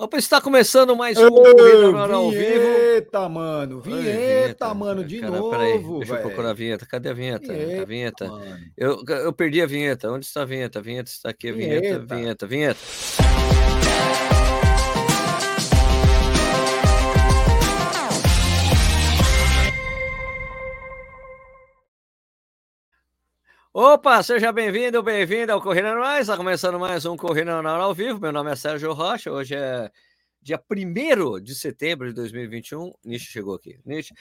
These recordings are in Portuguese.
Opa, está começando mais um Corrida ao vivo. Vinheta, mano. Vinheta, vinheta mano, de cara, novo. Peraí, deixa véio. eu procurar a vinheta. Cadê a vinheta? Vinheta. A vinheta. Eu, eu perdi a vinheta. Onde está a vinheta? A vinheta está aqui. A vinheta, vinheta, vinheta. vinheta. Opa, seja bem-vindo, bem-vindo ao Corrida Mais. Está começando mais um Corrida ao vivo. Meu nome é Sérgio Rocha. Hoje é dia 1 de setembro de 2021. Nish chegou aqui. Nish,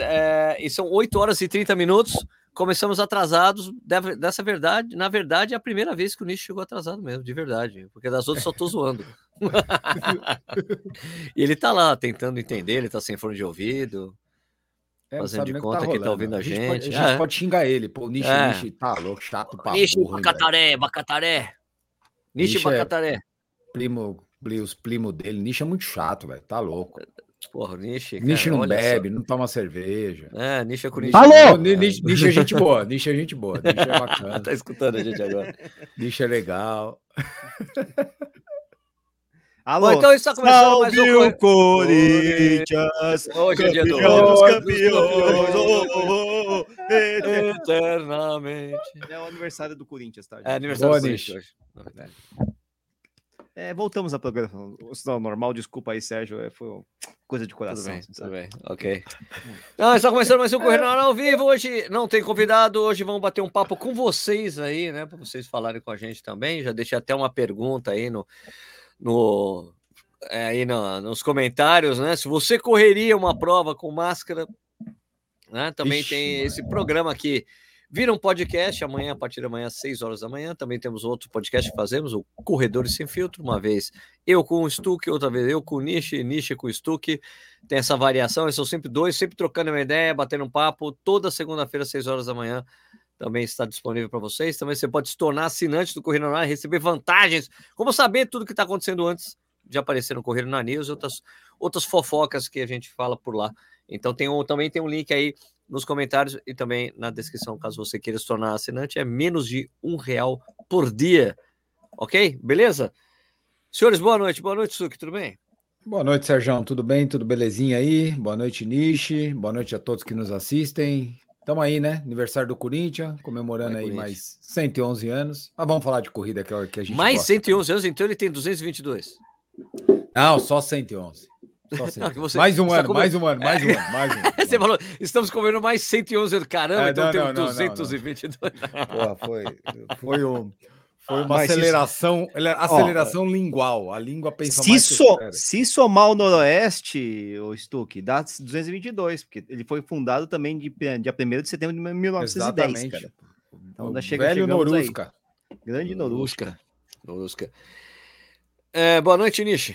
é, e são 8 horas e 30 minutos. Começamos atrasados. Dessa verdade, na verdade, é a primeira vez que o Nish chegou atrasado mesmo, de verdade. Porque das outras só tô zoando. e ele tá lá tentando entender, ele tá sem fone de ouvido. É, fazendo de conta que tá, que tá ouvindo a gente. A gente, pode, a gente é. pode xingar ele, pô, Nishi, é. Nishi, tá louco, chato pra Nishi, Bacataré, Bacataré. Nishi, Bacataré. É primo, os primos dele, Nishi é muito chato, velho, tá louco. Porra, Nishi. Nishi não bebe, só. não toma cerveja. É, Nishi é com Nishi. Alô! Nishi, Nishi é gente boa, Nishi é gente boa, Nishi é bacana. tá escutando a gente agora. Nishi é legal. Alô, Bom, então está começando mais um o Corinthians. Hoje é dia do campeões, oh, eternamente. É o aniversário do Corinthians, tá? É aniversário Boa do Corinthians hoje. É, voltamos à programação normal. Desculpa aí, Sérgio. É, foi coisa de coração. Tudo bem, tudo bem. ok. Não, está começando mais um Correio ao vivo. Hoje não tem convidado. Hoje vamos bater um papo com vocês aí, né? Para vocês falarem com a gente também. Já deixei até uma pergunta aí no no, é, aí no, nos comentários, né? Se você correria uma prova com máscara, né? Também Ixi, tem esse programa aqui. Vira um podcast amanhã, a partir da manhã, às 6 horas da manhã. Também temos outro podcast que fazemos, o Corredores Sem Filtro. Uma vez eu com o Stuck, outra vez eu com o Nishi, Nishi com o Stuck. Tem essa variação, eles são sempre dois, sempre trocando uma ideia, batendo um papo. Toda segunda-feira, às 6 horas da manhã, também está disponível para vocês. Também você pode se tornar assinante do Correio na e receber vantagens, como saber tudo que está acontecendo antes de aparecer no Correio na News outras, outras fofocas que a gente fala por lá. Então tem um, também tem um link aí nos comentários e também na descrição, caso você queira se tornar assinante, é menos de um real por dia. Ok? Beleza? Senhores, boa noite. Boa noite, Suki, tudo bem? Boa noite, Sérgio. Tudo bem? Tudo belezinha aí? Boa noite, Nishi. Boa noite a todos que nos assistem. Estamos aí, né? Aniversário do Corinthians, comemorando é, aí mais 111 anos. Mas vamos falar de corrida que é que a gente Mais gosta. 111 anos, então ele tem 222. Não, só 111. Só 111. Você, mais um ano, mais um ano, mais um ano, mais um ano. você falou, estamos comendo mais 111 anos. Caramba, é, então não, tem 222. Pô, foi, foi um... Foi uma Mas aceleração, se... aceleração Ó, lingual. A língua pensa se mais. So, se somar o Noroeste, o Stuck, dá 222, porque ele foi fundado também de, dia 1 de setembro de 1910, Exatamente. cara. Então, o chega, velho Norusca. Aí. Grande Norusca. Norusca. É, boa noite, Nishi.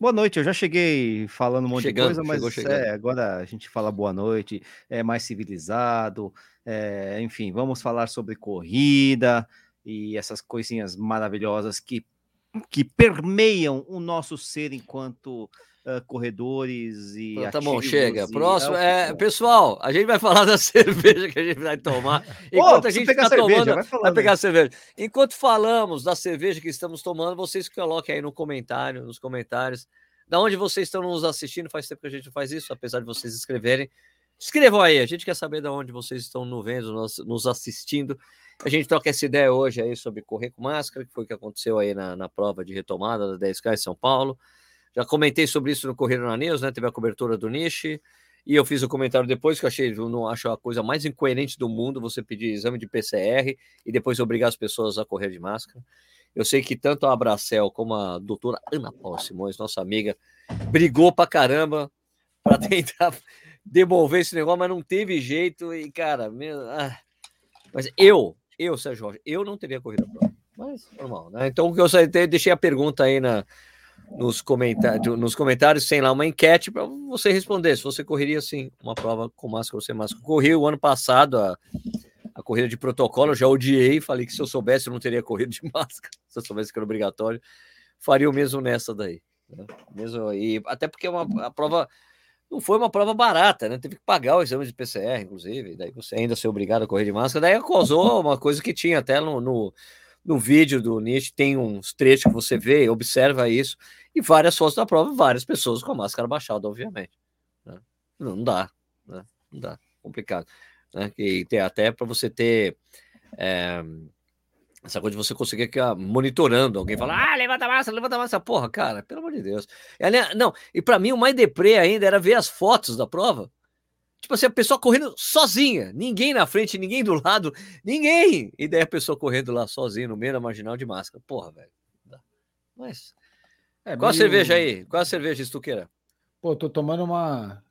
Boa noite, eu já cheguei falando um monte chegando, de coisa, mas chegou, é, agora a gente fala boa noite, é mais civilizado, é, enfim, vamos falar sobre corrida, e essas coisinhas maravilhosas que, que permeiam o nosso ser enquanto uh, corredores e. tá bom, chega. E... Próximo. É, pessoal, a gente vai falar da cerveja que a gente vai tomar. Enquanto oh, a gente está tomando. Vai, vai pegar a cerveja. Enquanto falamos da cerveja que estamos tomando, vocês coloquem aí no comentário, nos comentários. Da onde vocês estão nos assistindo? Faz tempo que a gente faz isso, apesar de vocês escreverem. Escrevam aí, a gente quer saber de onde vocês estão nos vendo, nos assistindo. A gente troca essa ideia hoje aí sobre correr com máscara, que foi o que aconteceu aí na, na prova de retomada da 10K em São Paulo. Já comentei sobre isso no Correio na News, né? Teve a cobertura do Niche. E eu fiz o um comentário depois que eu achei, eu não acho a coisa mais incoerente do mundo você pedir exame de PCR e depois obrigar as pessoas a correr de máscara. Eu sei que tanto a Abracel como a doutora Ana Paula Simões, nossa amiga, brigou pra caramba para tentar devolver esse negócio, mas não teve jeito. E, cara, meu, ah, mas eu, eu, Sérgio Jorge, eu não teria corrido a prova. Mas normal, né? Então, eu só deixei a pergunta aí na, nos, comentários, nos comentários, sem lá uma enquete para você responder se você correria assim uma prova com máscara ou sem máscara. Corri o ano passado a, a corrida de protocolo, eu já odiei, falei que se eu soubesse eu não teria corrido de máscara, se eu soubesse que era obrigatório, faria o mesmo nessa daí. Né? Mesmo, e até porque é uma, a prova não foi uma prova barata, né? Teve que pagar o exame de PCR, inclusive, daí você ainda ser obrigado a correr de máscara, daí causou uma coisa que tinha até no, no, no vídeo do Nietzsche tem uns trechos que você vê, observa isso, e várias fotos da prova, várias pessoas com a máscara baixada, obviamente. Né? Não, dá, né? não dá, complicado. Né? E tem até para você ter é, essa coisa de você conseguir ficar monitorando alguém falar, ah, levanta a massa, levanta a massa, porra, cara, pelo amor de Deus. Não, e para mim o mais deprê ainda era ver as fotos da prova Tipo assim, a pessoa correndo sozinha, ninguém na frente, ninguém do lado, ninguém. E daí a pessoa correndo lá sozinha no meio da marginal de máscara. Porra, velho. Mas. É, Qual meio... a cerveja aí? Qual a cerveja, Estuqueira? Pô, tô tomando uma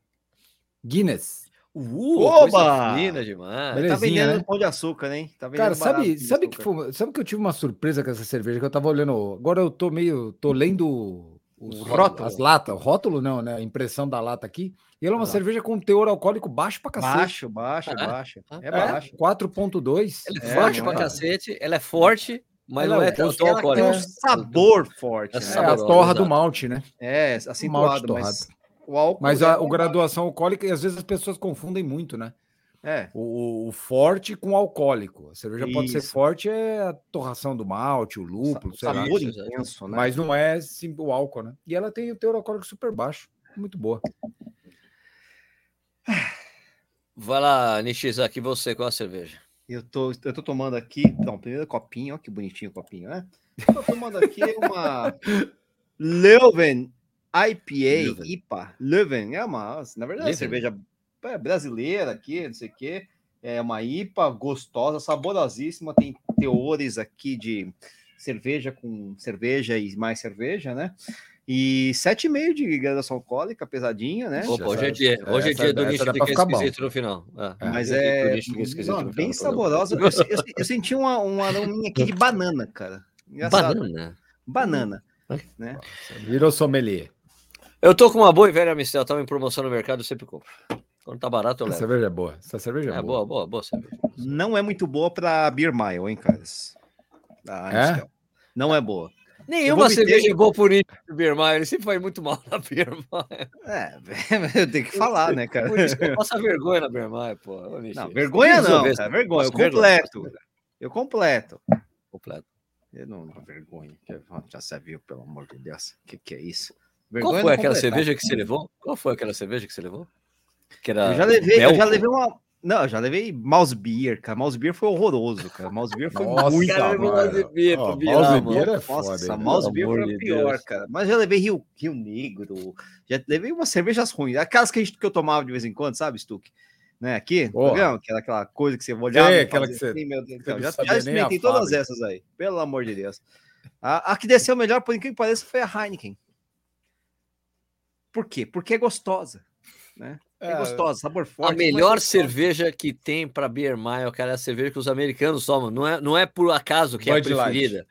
Guinness. Uh, Oba! Fina demais. Belezinha, tá vendendo né? pão de açúcar, hein? Tá Cara, sabe, sabe que foi, sabe que eu tive uma surpresa com essa cerveja que eu tava olhando. Agora eu tô meio, tô lendo os rótulo. as latas, o rótulo não, né? A impressão da lata aqui. E ela é uma ah. cerveja com teor alcoólico baixo pra cacete. Baixo, baixo, ah, baixo. É, é baixo. 4.2. Ela é, é forte pra é. cacete, ela é forte, mas ela não é tão alcoólico. Tem um sabor forte. É, né? é a torra do malte, né? É, acentuado, mas o álcool... Mas a, o graduação alcoólica, e às vezes as pessoas confundem muito, né? É. O, o, forte com alcoólico. A cerveja Isso. pode ser forte, é a torração do malte, o lúpulo, o sabor intenso, né? Mas não é sim, o álcool, né? E ela tem o teor alcoólico super baixo. Muito boa. Vai lá, Nishizaki, você com a cerveja. Eu tô, eu tô tomando aqui, então, primeiro copinho, ó, que bonitinho o copinho, né? Eu tô tomando aqui uma Leuven IPA, Leuven. IPA. Leuven, é uma, na verdade, é cerveja é, brasileira aqui, não sei o quê. É uma IPA gostosa, saborosíssima. Tem teores aqui de cerveja com cerveja e mais cerveja, né? E 7,5 de graduação alcoólica, pesadinha, né? Opa, hoje é dia, hoje é dia do nicho que é esquisito no final. É, Mas é, não, bem saborosa. Eu, eu, eu, senti uma, um arominha aqui de banana, cara. Engraçado. Banana? Banana. Né? Virou sommelier. Eu tô com uma boa e velha Mistel, tava em promoção no mercado, eu sempre compro. Quando tá barato, eu levo. Essa cerveja é boa. Essa cerveja é, é boa. boa, boa, boa cerveja. Não é muito boa para Beer Mile, hein, caras? Ah, é? Não é boa. Nenhuma cerveja é boa por isso Beer Mile. Ele sempre foi muito mal na Beer Mile. É, eu tenho que falar, né, cara? Por isso que eu passo vergonha na Beer Mile, pô. Não, vergonha não, cara, vergonha. Eu completo. Eu completo. Completo. Eu não, não vergonha. Já se viu, pelo amor de Deus. O que, que é isso? Vergonha Qual foi aquela cerveja que você levou? Qual foi aquela cerveja que você levou? Que era eu já levei, eu já levei uma. Não, eu já levei mouse beer, cara. Mouse beer foi horroroso, cara. Mouse beer foi Nossa, muito cara, mouse beer, oh, mouse beer é foda. Nossa, mouse beer foi pior, Deus. cara. Mas já levei Rio, Rio Negro, já levei umas cervejas ruins, aquelas que, a gente, que eu tomava de vez em quando, sabe, Stuck? Né, aqui, oh. aquela, aquela coisa que você olhava. É, aquela que você. Assim, meu Deus, já, já experimentei todas essas aí, pelo amor de Deus. A, a que desceu melhor, por incrível que pareça, foi a Heineken. Por quê? Porque é gostosa, né? É, é gostosa, sabor forte. A melhor cerveja que tem para Beer Mile, cara, é a cerveja que os americanos tomam. Não é, não é por acaso que Bud é a preferida. Light.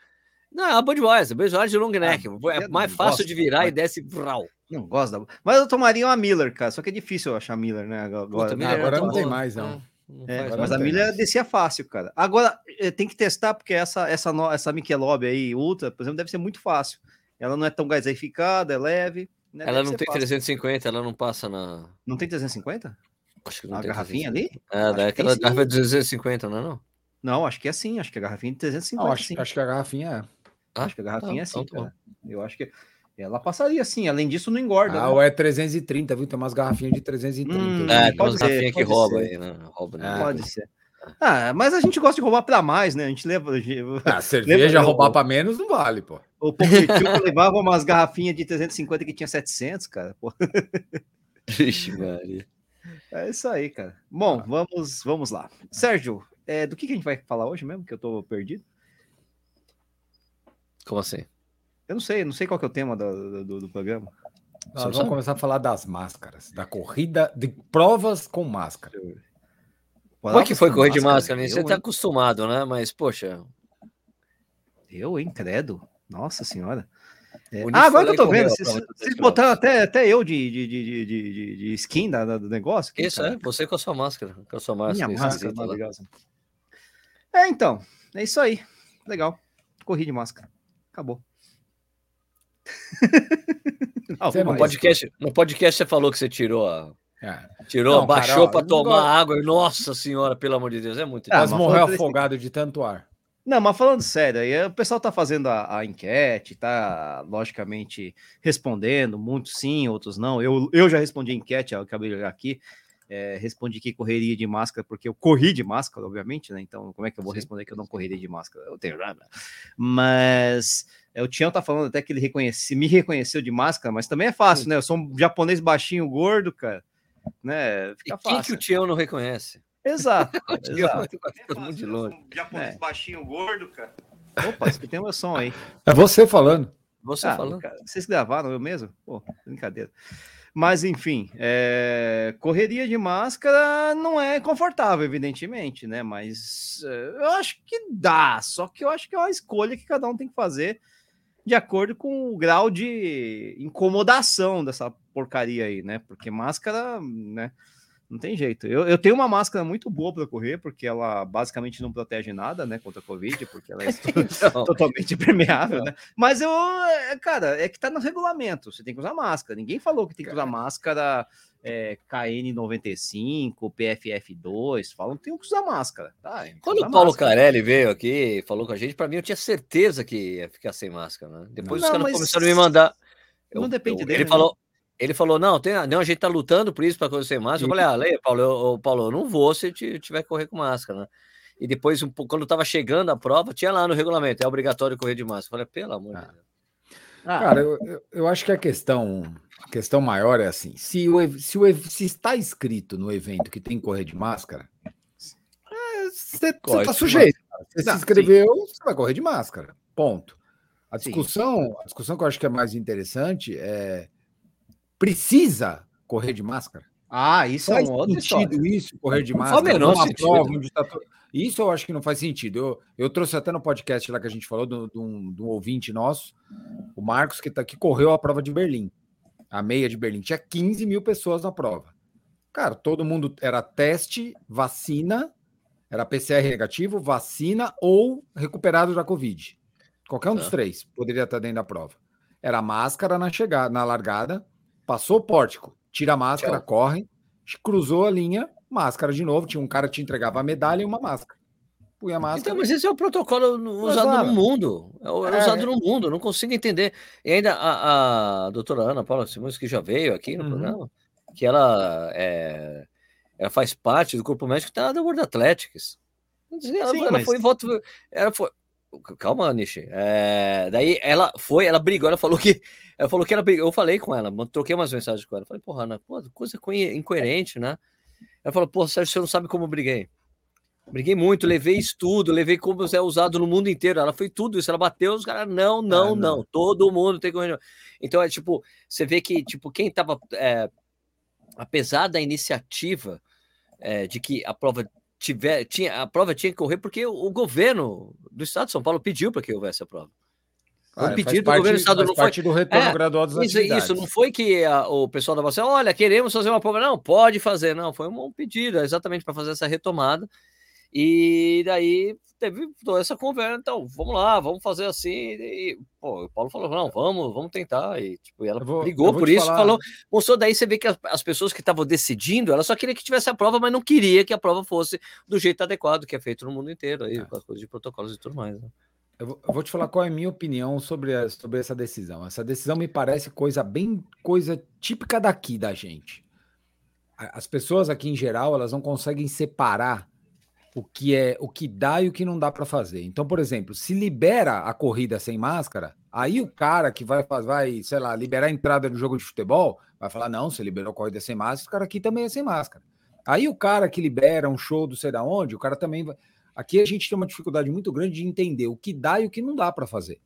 Não, é a Budweiser, Budweiser de long neck. Ah, é mais fácil de virar e desce vral. Não gosto da... Mas eu tomaria uma Miller, cara. Só que é difícil achar Miller, né? Agora, Puta, agora não tem mais, não. É, mas a Miller descia fácil, cara. Agora, eh, tem que testar, porque essa, essa, essa Michelob aí, Ultra, por exemplo, deve ser muito fácil. Ela não é tão gaseificada, é leve. Né? Ela não tem fácil. 350, ela não passa na. Não tem 350? Acho que não a tem garrafinha 350. ali? É, daquela garrafa de 250, não é não? Não, acho que é sim, acho que a garrafinha é de 350. Não, acho, acho, que a garrafinha é. Ah, acho que a garrafinha é sim, então, tá Eu acho que ela passaria sim, além disso não engorda. Ah, né? ou é 330, viu? Tem umas garrafinhas de 330. Hum, é, tem umas garrafinhas que rouba aí, né? Rouba, né? Pode ser. Ah, mas a gente gosta de roubar para mais, né? A gente leva. Ah, cerveja leva, roubar para menos não vale, pô. O Pocket levava umas garrafinhas de 350 que tinha 700, cara. Pô. Vixe, Maria. É isso aí, cara. Bom, ah. vamos, vamos lá. Sérgio, é, do que, que a gente vai falar hoje mesmo? Que eu tô perdido. Como assim? Eu não sei, não sei qual que é o tema do, do, do programa. Nós vamos sabe? começar a falar das máscaras, da corrida de provas com máscara. Como é que foi correr de máscara? Né? Você tá acostumado, né? Mas, poxa. Eu, hein, credo. Nossa senhora. É... Ah, agora que eu tô vendo, vocês, vocês botaram até, até eu de, de, de, de, de skin da, do negócio. Aqui, Isso, cara. é, você com a sua máscara. Com a sua máscara. Minha máscara maravilhosa. É, então, é isso aí. Legal. Corri de máscara. Acabou. Não, no, podcast, no podcast você falou que você tirou a, é. Tirou, não, baixou para tomar água. Nossa senhora, pelo amor de Deus, é muito. É, mas morreu afogado de tanto ar. Não, mas falando sério, aí o pessoal tá fazendo a, a, enquete, tá logicamente respondendo, muitos sim, outros não. Eu, eu já respondi a enquete, eu acabei de olhar aqui. É, respondi que correria de máscara, porque eu corri de máscara, obviamente, né? Então, como é que eu vou sim. responder que eu não correria de máscara? Eu tenho nada. Mas é, o Tião tá falando até que ele reconhece, me reconheceu de máscara, mas também é fácil, sim. né? Eu sou um japonês baixinho, gordo, cara. Né? Fica e fácil. Quem que o Tião não reconhece? Exato. exato. É muito de longe. Um japonês é. baixinho, gordo, cara. Opa, isso que tem meu som aí. É você falando. Você ah, falando. Cara, vocês gravaram eu mesmo? Pô, brincadeira. Mas, enfim, é... correria de máscara não é confortável, evidentemente, né? Mas é, eu acho que dá, só que eu acho que é uma escolha que cada um tem que fazer de acordo com o grau de incomodação dessa porcaria aí, né? Porque máscara, né? Não tem jeito. Eu, eu tenho uma máscara muito boa para correr, porque ela basicamente não protege nada, né, contra a Covid, porque ela é então, totalmente permeável, né? Mas eu, é, cara, é que tá no regulamento. Você tem que usar máscara. Ninguém falou que tem que usar máscara é, KN95, PFF2. Falam que tem que usar máscara. Tá, Quando o Paulo máscara. Carelli veio aqui falou com a gente, para mim eu tinha certeza que ia ficar sem máscara, né? Depois não, os caras começaram a me mandar. Eu, não depende eu, dele. Ele né? falou. Ele falou: não, tem, não, a gente tá lutando por isso para acontecer mais. Eu falei: ah, Leia, Paulo, eu, Paulo, eu não vou se tiver que correr com máscara, né? E depois, um, quando estava chegando a prova, tinha lá no regulamento: é obrigatório correr de máscara. Eu falei: pelo amor de ah. Deus. Ah. Cara, eu, eu acho que a questão, a questão maior é assim: se, o, se, o, se está escrito no evento que tem que correr de máscara, é, você está sujeito. Você se inscreveu, você vai correr de máscara. Ponto. A discussão, a discussão que eu acho que é mais interessante é precisa correr de máscara? Ah, isso faz é um outro sentido história. isso, correr de máscara. Não faz prova tá to... Isso eu acho que não faz sentido. Eu, eu trouxe até no podcast lá que a gente falou de um, ouvinte nosso, o Marcos, que, tá, que correu a prova de Berlim, a meia de Berlim. Tinha 15 mil pessoas na prova. Cara, todo mundo era teste, vacina, era PCR negativo, vacina ou recuperado da Covid. Qualquer um dos tá. três poderia estar dentro da prova. Era máscara na chegada, na largada, Passou o pórtico, tira a máscara, Tchau. corre, cruzou a linha, máscara de novo. Tinha um cara que te entregava a medalha e uma máscara. Punha a máscara. Então, mas esse é o protocolo usado no mundo. É, é usado no mundo, não consigo entender. E ainda a, a doutora Ana Paula Simões, que já veio aqui no uhum. programa, que ela, é, ela faz parte do corpo médico tá, da World Athletics. Ela, Sim, ela mas... foi voto. Ela foi, Calma, Nishi. É, daí ela foi, ela brigou, ela falou que. Ela falou que ela brigou. Eu falei com ela, troquei umas mensagens com ela. Falei, porra, Ana, pô, coisa incoerente, né? Ela falou, pô, Sérgio, você não sabe como eu briguei. Briguei muito, levei estudo, levei como é usado no mundo inteiro. Ela foi tudo isso, ela bateu, os caras, não, não, ah, não, não, todo mundo tem que. Então é tipo, você vê que, tipo, quem tava. É, apesar da iniciativa é, de que a prova tiver, tinha, a prova tinha que correr porque o, o governo do estado de São Paulo pediu para que houvesse a prova. Ah, o pedido do governo do estado não foi. do retorno é, gradual das isso, isso, não foi que a, o pessoal da vacina, olha, queremos fazer uma prova. Não, pode fazer. Não, foi um, um pedido exatamente para fazer essa retomada. E daí teve toda essa conversa, então, vamos lá, vamos fazer assim. E, pô, o Paulo falou, não, vamos, vamos tentar. E, tipo, ela vou, brigou por isso, falar... falou, mostrou, daí você vê que as, as pessoas que estavam decidindo, ela só queria que tivesse a prova, mas não queria que a prova fosse do jeito adequado, que é feito no mundo inteiro, aí, é. com as coisas de protocolos e tudo mais. Né? Eu, vou, eu vou te falar qual é a minha opinião sobre, a, sobre essa decisão. Essa decisão me parece coisa bem, coisa típica daqui da gente. As pessoas aqui em geral, elas não conseguem separar o que é o que dá e o que não dá para fazer. Então, por exemplo, se libera a corrida sem máscara, aí o cara que vai vai, sei lá, liberar a entrada no jogo de futebol, vai falar: "Não, você liberou a corrida sem máscara, o cara aqui também é sem máscara". Aí o cara que libera um show do sei da onde, o cara também vai Aqui a gente tem uma dificuldade muito grande de entender o que dá e o que não dá para fazer.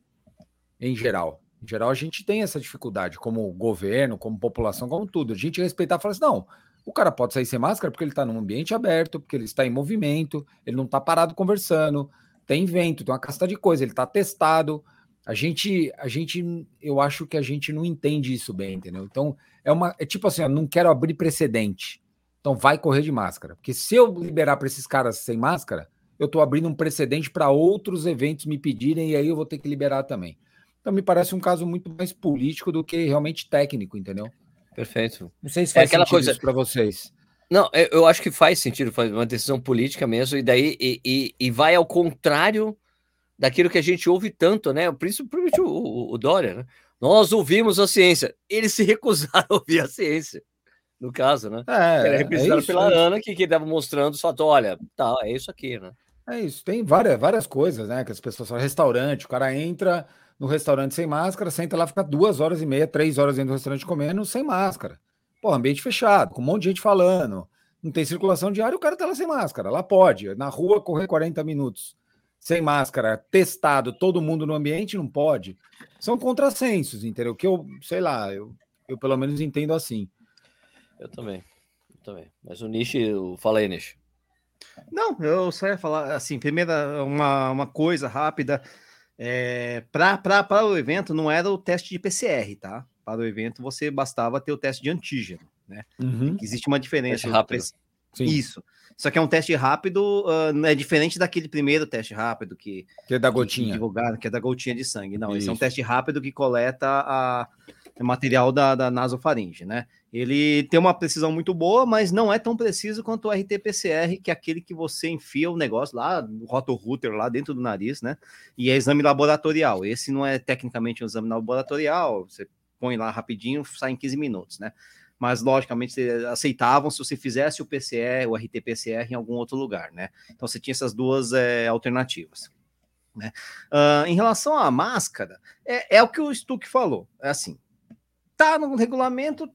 Em geral, em geral a gente tem essa dificuldade como governo, como população, como tudo. A gente respeitar e falar assim: "Não, o cara pode sair sem máscara porque ele está num ambiente aberto, porque ele está em movimento, ele não está parado conversando, tem vento, tem uma casta de coisa, ele está testado. A gente, a gente, eu acho que a gente não entende isso bem, entendeu? Então, é uma, é tipo assim, eu não quero abrir precedente. Então, vai correr de máscara, porque se eu liberar para esses caras sem máscara, eu estou abrindo um precedente para outros eventos me pedirem e aí eu vou ter que liberar também. Então, me parece um caso muito mais político do que realmente técnico, entendeu? Perfeito. Não sei se é faz é aquela coisa para vocês. Não, eu acho que faz sentido, faz uma decisão política mesmo, e daí e, e, e vai ao contrário daquilo que a gente ouve tanto, né? Principalmente o, o, o Dória, né? Nós ouvimos a ciência. Eles se recusaram a ouvir a ciência, no caso, né? É, Era representado é pela é Ana, que estava mostrando só, olha, tá, é isso aqui, né? É isso, tem várias, várias coisas, né? Que as pessoas falam, restaurante, o cara entra no restaurante sem máscara, senta lá, fica duas horas e meia, três horas dentro do restaurante comendo sem máscara. Pô, ambiente fechado, com um monte de gente falando, não tem circulação diária, o cara tá lá sem máscara. Lá pode, na rua correr 40 minutos sem máscara, testado, todo mundo no ambiente, não pode. São contrassensos, entendeu? Que eu, sei lá, eu, eu pelo menos entendo assim. Eu também, eu também. Mas o Nishi, fala aí, Nishi. Não, eu só ia falar assim, primeira, uma, uma coisa rápida. É, para o evento não era o teste de PCR, tá? Para o evento você bastava ter o teste de antígeno, né? Uhum. Existe uma diferença. rápido. Sim. Isso. Só que é um teste rápido, uh, é diferente daquele primeiro teste rápido que, que é da gotinha. Que, que é da gotinha de sangue. Não, Isso. esse é um teste rápido que coleta a, material da, da nasofaringe, né? Ele tem uma precisão muito boa, mas não é tão preciso quanto o RT-PCR, que é aquele que você enfia o negócio lá, o rotor-router lá dentro do nariz, né? E é exame laboratorial. Esse não é tecnicamente um exame laboratorial, você põe lá rapidinho, sai em 15 minutos, né? Mas, logicamente, aceitavam se você fizesse o PCR, o RT-PCR em algum outro lugar, né? Então, você tinha essas duas é, alternativas. Né? Uh, em relação à máscara, é, é o que o Stuck falou. É assim, tá no regulamento,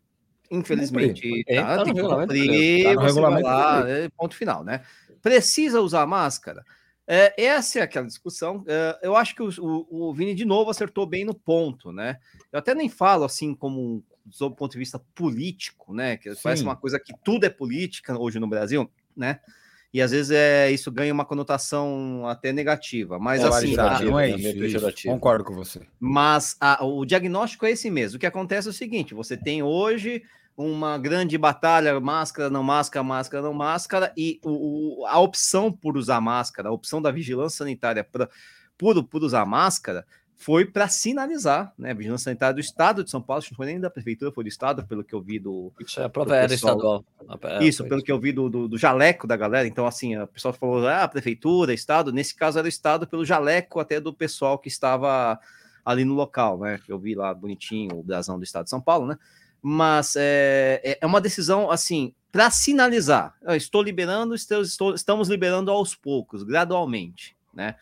infelizmente, é, tá, tá, tem que cumprir, tá no regulamento lá, é, ponto final, né? Precisa usar máscara? É, essa é aquela discussão. É, eu acho que o, o, o, Vini, de novo, acertou bem no ponto, né? Eu até nem falo assim como do ponto de vista político, né? Que Sim. parece uma coisa que tudo é política hoje no Brasil, né? E às vezes é, isso ganha uma conotação até negativa. Mas assim. não é isso, isso, Concordo com você. Mas a, o diagnóstico é esse mesmo. O que acontece é o seguinte: você tem hoje uma grande batalha, máscara, não máscara, máscara, não máscara, e o, a opção por usar máscara, a opção da vigilância sanitária pra, por, por usar máscara, foi para sinalizar, né? A Vigilância Sanitária do Estado de São Paulo, não foi nem da Prefeitura, foi do Estado, pelo que eu vi do. Isso é a prova era estadual. É, isso, pelo que eu vi do, do, do, jaleco da galera. Então, assim, o pessoal falou, ah, Prefeitura, Estado. Nesse caso era o Estado pelo jaleco até do pessoal que estava ali no local, né? Eu vi lá bonitinho o brasão do Estado de São Paulo, né? Mas é, é, é uma decisão, assim, para sinalizar. Eu estou liberando, estou, estamos liberando aos poucos, gradualmente, né?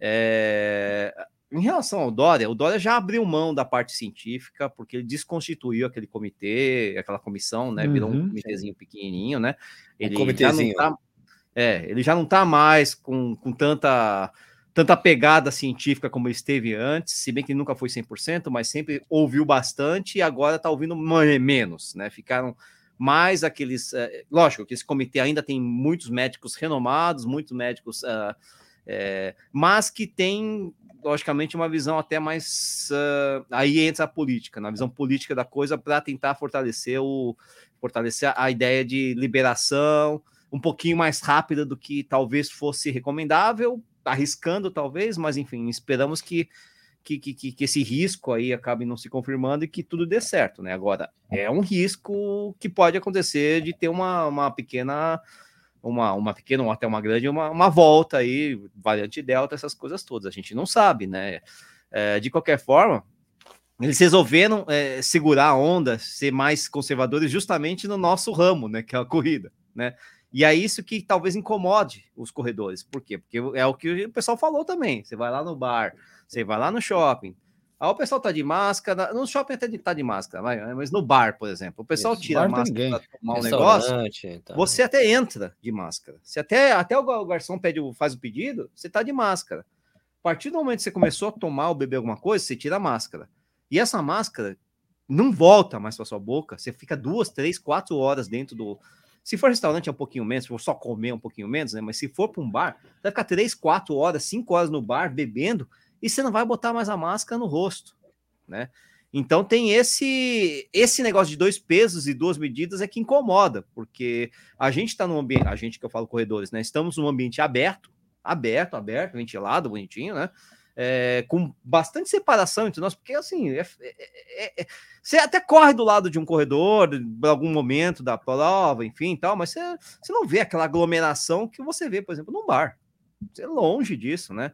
É, em relação ao Dória, o Dória já abriu mão da parte científica, porque ele desconstituiu aquele comitê, aquela comissão, né? Uhum, virou um uhum. comitêzinho pequenininho, né? Ele um já não tá, é, ele já não tá mais com, com tanta tanta pegada científica como ele esteve antes, se bem que nunca foi 100%, mas sempre ouviu bastante e agora está ouvindo menos, né? Ficaram mais aqueles. É, lógico que esse comitê ainda tem muitos médicos renomados, muitos médicos. Uh, é, mas que tem logicamente, uma visão até mais. Uh, aí entra a política, na visão política da coisa, para tentar fortalecer, o, fortalecer a ideia de liberação um pouquinho mais rápida do que talvez fosse recomendável, arriscando talvez, mas enfim, esperamos que, que, que, que esse risco aí acabe não se confirmando e que tudo dê certo, né? Agora, é um risco que pode acontecer de ter uma, uma pequena uma, uma pequena ou até uma grande, uma, uma volta aí, variante delta, essas coisas todas. A gente não sabe, né? É, de qualquer forma, eles resolveram é, segurar a onda, ser mais conservadores justamente no nosso ramo, né? Que é a corrida, né? E é isso que talvez incomode os corredores. Por quê? Porque é o que o pessoal falou também. Você vai lá no bar, você vai lá no shopping, Aí o pessoal tá de máscara, no shopping até tá de máscara, mas no bar, por exemplo, o pessoal Isso, tira a máscara para tomar um negócio, então. você até entra de máscara. Se até, até o garçom pede, faz o pedido, você tá de máscara. A partir do momento que você começou a tomar ou beber alguma coisa, você tira a máscara. E essa máscara não volta mais para sua boca, você fica duas, três, quatro horas dentro do. Se for restaurante é um pouquinho menos, se for só comer é um pouquinho menos, né? Mas se for para um bar, vai ficar três, quatro horas, cinco horas no bar bebendo e você não vai botar mais a máscara no rosto, né? Então tem esse esse negócio de dois pesos e duas medidas é que incomoda, porque a gente está num ambiente, a gente que eu falo corredores, né? Estamos num ambiente aberto, aberto, aberto, ventilado, bonitinho, né? É, com bastante separação entre nós, porque assim, é, é, é, você até corre do lado de um corredor, em algum momento da prova, enfim, tal, mas você, você não vê aquela aglomeração que você vê, por exemplo, num bar. Você é longe disso, né?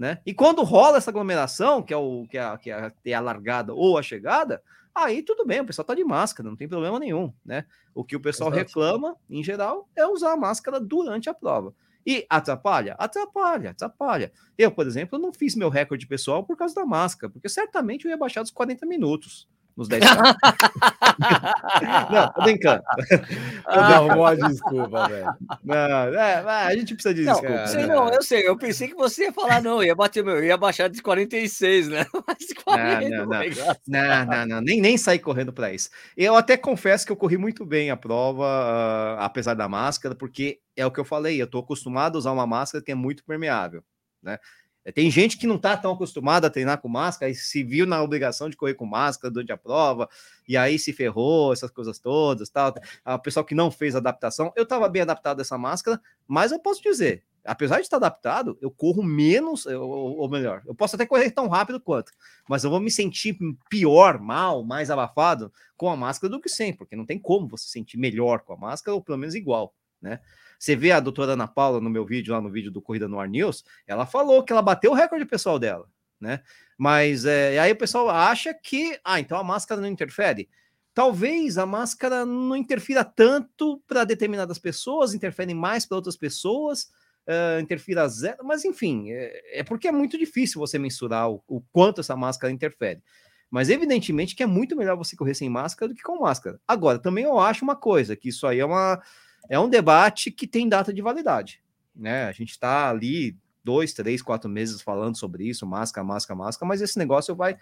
Né? E quando rola essa aglomeração, que é, o, que é, que é, é a largada ou a chegada, aí tudo bem, o pessoal tá de máscara, não tem problema nenhum, né? O que o pessoal Exato. reclama, em geral, é usar a máscara durante a prova. E atrapalha? Atrapalha, atrapalha. Eu, por exemplo, não fiz meu recorde pessoal por causa da máscara, porque certamente eu ia baixar dos 40 minutos nos 10 Não, tô brincando. Não, uma desculpa, velho. Não, é, a gente precisa de desculpa. Não, sei, não, eu sei, eu pensei que você ia falar, não, ia bater meu, ia baixar de 46, né? Mas 40, não, não, não. não, não, não, nem, nem sair correndo para isso. Eu até confesso que eu corri muito bem a prova, uh, apesar da máscara, porque é o que eu falei, eu tô acostumado a usar uma máscara que é muito permeável, né? É, tem gente que não está tão acostumada a treinar com máscara e se viu na obrigação de correr com máscara durante a prova, e aí se ferrou, essas coisas todas, tal. O pessoal que não fez adaptação, eu estava bem adaptado a essa máscara, mas eu posso dizer, apesar de estar adaptado, eu corro menos, ou, melhor, eu posso até correr tão rápido quanto, mas eu vou me sentir pior, mal, mais abafado com a máscara do que sem, porque não tem como você sentir melhor com a máscara, ou pelo menos igual, né? Você vê a doutora Ana Paula no meu vídeo, lá no vídeo do Corrida no Ar News, ela falou que ela bateu o recorde pessoal dela, né? Mas é, aí o pessoal acha que, ah, então a máscara não interfere. Talvez a máscara não interfira tanto para determinadas pessoas, interfere mais para outras pessoas, uh, interfira zero, mas enfim, é, é, porque é muito difícil você mensurar o, o quanto essa máscara interfere. Mas evidentemente que é muito melhor você correr sem máscara do que com máscara. Agora, também eu acho uma coisa, que isso aí é uma é um debate que tem data de validade. Né? A gente está ali dois, três, quatro meses falando sobre isso, máscara, máscara, máscara, mas esse negócio vai.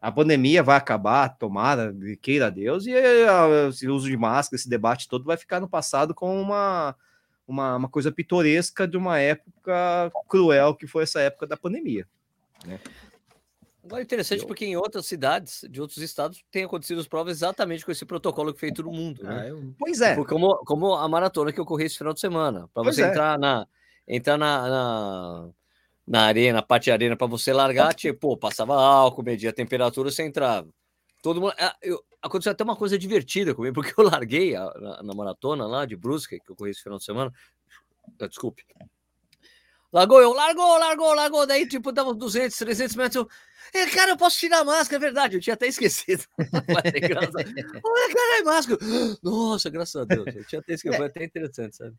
A pandemia vai acabar, tomara, queira Deus, e esse uso de máscara, esse debate todo vai ficar no passado com uma, uma, uma coisa pitoresca de uma época cruel que foi essa época da pandemia. Né? Agora é interessante eu... porque em outras cidades de outros estados tem acontecido as provas exatamente com esse protocolo que feito no mundo. Né? Ah, eu... Pois é. Tipo, como, como a maratona que eu corri esse final de semana. Para você é. entrar na entrar na, na, na arena, parte de arena, para você largar, tipo, passava álcool, media a temperatura, você entrava. Todo mundo. Ah, eu, aconteceu até uma coisa divertida comigo, porque eu larguei a, na, na, maratona lá de Brusque, que eu corri esse final de semana. Desculpe. Largou, eu largou, largou, largou. Daí, tipo, dava 200, 300 metros. Eu, é, cara, eu posso tirar a máscara, é verdade. Eu tinha até esquecido. Olha, cara, é máscara. Nossa, graças a Deus. Eu tinha até esquecido. Foi até interessante, sabe?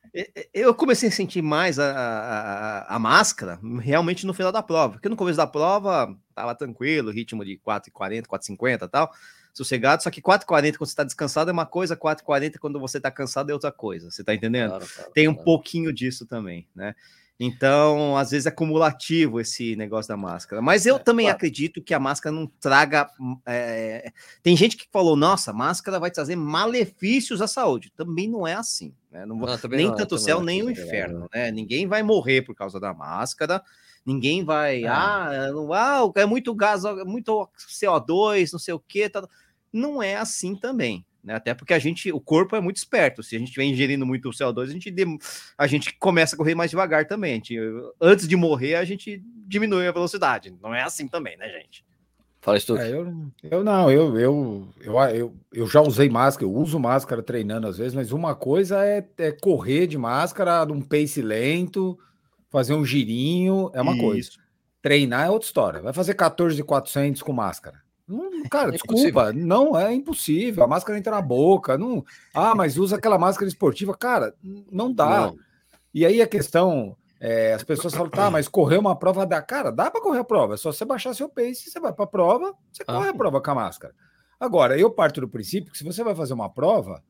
Eu comecei a sentir mais a, a, a máscara realmente no final da prova. Porque no começo da prova tava tranquilo, ritmo de 4,40, 4,50 e tal sossegado, só que 4h40 quando você está descansado é uma coisa, 4h40 quando você está cansado é outra coisa, você está entendendo? Claro, claro, Tem um claro. pouquinho disso também, né? Então, às vezes é cumulativo esse negócio da máscara. Mas eu é, também claro. acredito que a máscara não traga. É... Tem gente que falou, nossa, máscara vai trazer malefícios à saúde. Também não é assim. Né? Não, não, nem não, tanto o céu, nem o inferno. Né? Ninguém vai morrer por causa da máscara. Ninguém vai. É. Ah, ah, é muito gás, muito CO2, não sei o quê. Tá... Não é assim também né? Até porque a gente, o corpo é muito esperto. Se a gente estiver ingerindo muito CO2, a gente, a gente começa a correr mais devagar também. Gente, antes de morrer, a gente diminui a velocidade. Não é assim também, né, gente? Fala isso é, eu, eu não, eu, eu, eu, eu, eu já usei máscara, eu uso máscara treinando às vezes, mas uma coisa é, é correr de máscara num pace lento, fazer um girinho, é uma isso. coisa. Treinar é outra história. Vai fazer 14,400 com máscara. Não, cara, é desculpa, não é impossível. A máscara entra na boca. Não... Ah, mas usa aquela máscara esportiva. Cara, não dá. Não. E aí a questão, é, as pessoas falam, tá, mas correr uma prova dá. Cara, dá para correr a prova. É só você baixar seu pace, você vai para a prova, você ah. corre a prova com a máscara. Agora, eu parto do princípio que se você vai fazer uma prova,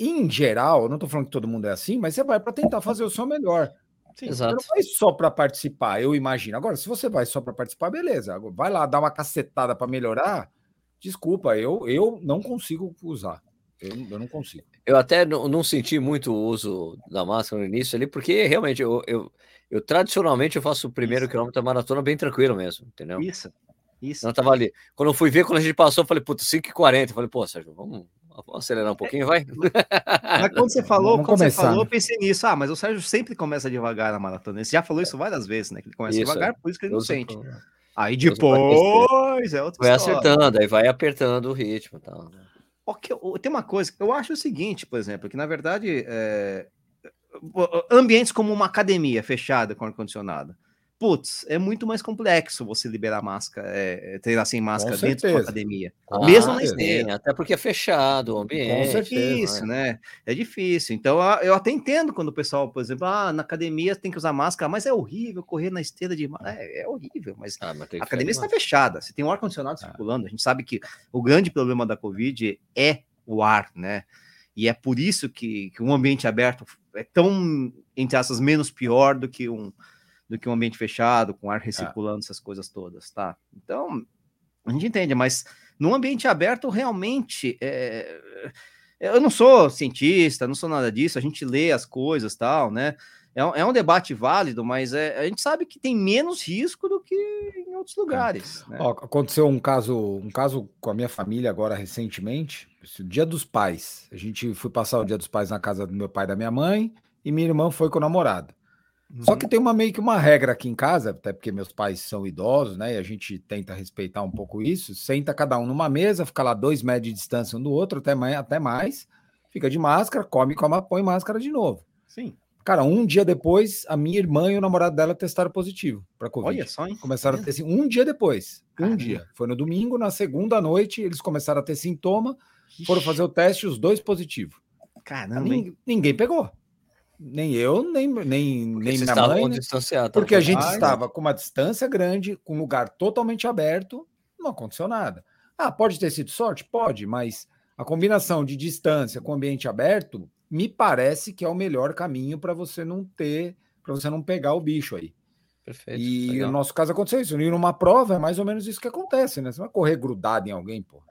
em geral, não estou falando que todo mundo é assim, mas você vai para tentar fazer o seu melhor. Sim, Exato. Você não vai só para participar, eu imagino. Agora, se você vai só para participar, beleza. Vai lá dar uma cacetada para melhorar. Desculpa, eu, eu não consigo usar. Eu, eu não consigo. Eu até não, não, senti muito o uso da máscara no início ali, porque realmente eu, eu, eu tradicionalmente eu faço o primeiro Isso. quilômetro da maratona bem tranquilo mesmo, entendeu? Isso. Isso. Não tava ali. Quando eu fui ver, quando a gente passou, eu falei, puta, 5h40. Eu falei, pô, Sérgio, vamos, Vamos acelerar um pouquinho, vai? Mas quando você falou, Vamos quando começar, você falou, eu pensei nisso. Ah, mas o Sérgio sempre começa devagar na maratona. Você já falou isso várias vezes, né? Que ele começa isso, devagar, por isso que ele não sente. Aí depois é outra Vai história. acertando, aí vai apertando o ritmo e tal. Né? Okay, tem uma coisa, eu acho o seguinte, por exemplo, que na verdade é, ambientes como uma academia fechada com ar-condicionado, putz, é muito mais complexo você liberar máscara, é, treinar sem máscara dentro da academia. Ah, mesmo na esteira. Até porque é fechado o ambiente. É difícil, né? né? É difícil. Então, eu até entendo quando o pessoal, por exemplo, ah, na academia tem que usar máscara, mas é horrível correr na esteira de é, é horrível, mas, ah, mas a academia está fechada. Você tem um ar-condicionado ah. circulando. A gente sabe que o grande problema da Covid é o ar, né? E é por isso que, que um ambiente aberto é tão, entre aspas, menos pior do que um do que um ambiente fechado, com ar recirculando, essas coisas todas, tá? Então, a gente entende, mas num ambiente aberto, realmente, é... eu não sou cientista, não sou nada disso, a gente lê as coisas, tal, né? É um, é um debate válido, mas é, a gente sabe que tem menos risco do que em outros é. lugares. Né? Ó, aconteceu um caso, um caso com a minha família agora recentemente, Dia dos Pais. A gente foi passar o Dia dos Pais na casa do meu pai e da minha mãe, e minha irmã foi com o namorado. Só uhum. que tem uma meio que uma regra aqui em casa, até porque meus pais são idosos, né? E a gente tenta respeitar um pouco isso. Senta cada um numa mesa, fica lá dois metros de distância um do outro, até mais, até mais. Fica de máscara, come, come, põe máscara de novo. Sim. Cara, um dia depois, a minha irmã e o namorado dela testaram positivo para Covid. Olha só, hein? Começaram a ter um dia depois. Caramba. Um dia. Foi no domingo, na segunda noite, eles começaram a ter sintoma, foram fazer o teste, os dois positivos. Caramba. Ninguém, ninguém pegou. Nem eu, nem, nem, nem minha mãe. Né? Porque a gente estava com uma distância grande, com um lugar totalmente aberto, não aconteceu nada. Ah, pode ter sido sorte? Pode, mas a combinação de distância com ambiente aberto me parece que é o melhor caminho para você não ter, para você não pegar o bicho aí. Perfeito. E legal. no nosso caso aconteceu isso. E numa prova é mais ou menos isso que acontece, né? Você vai correr grudado em alguém, pô.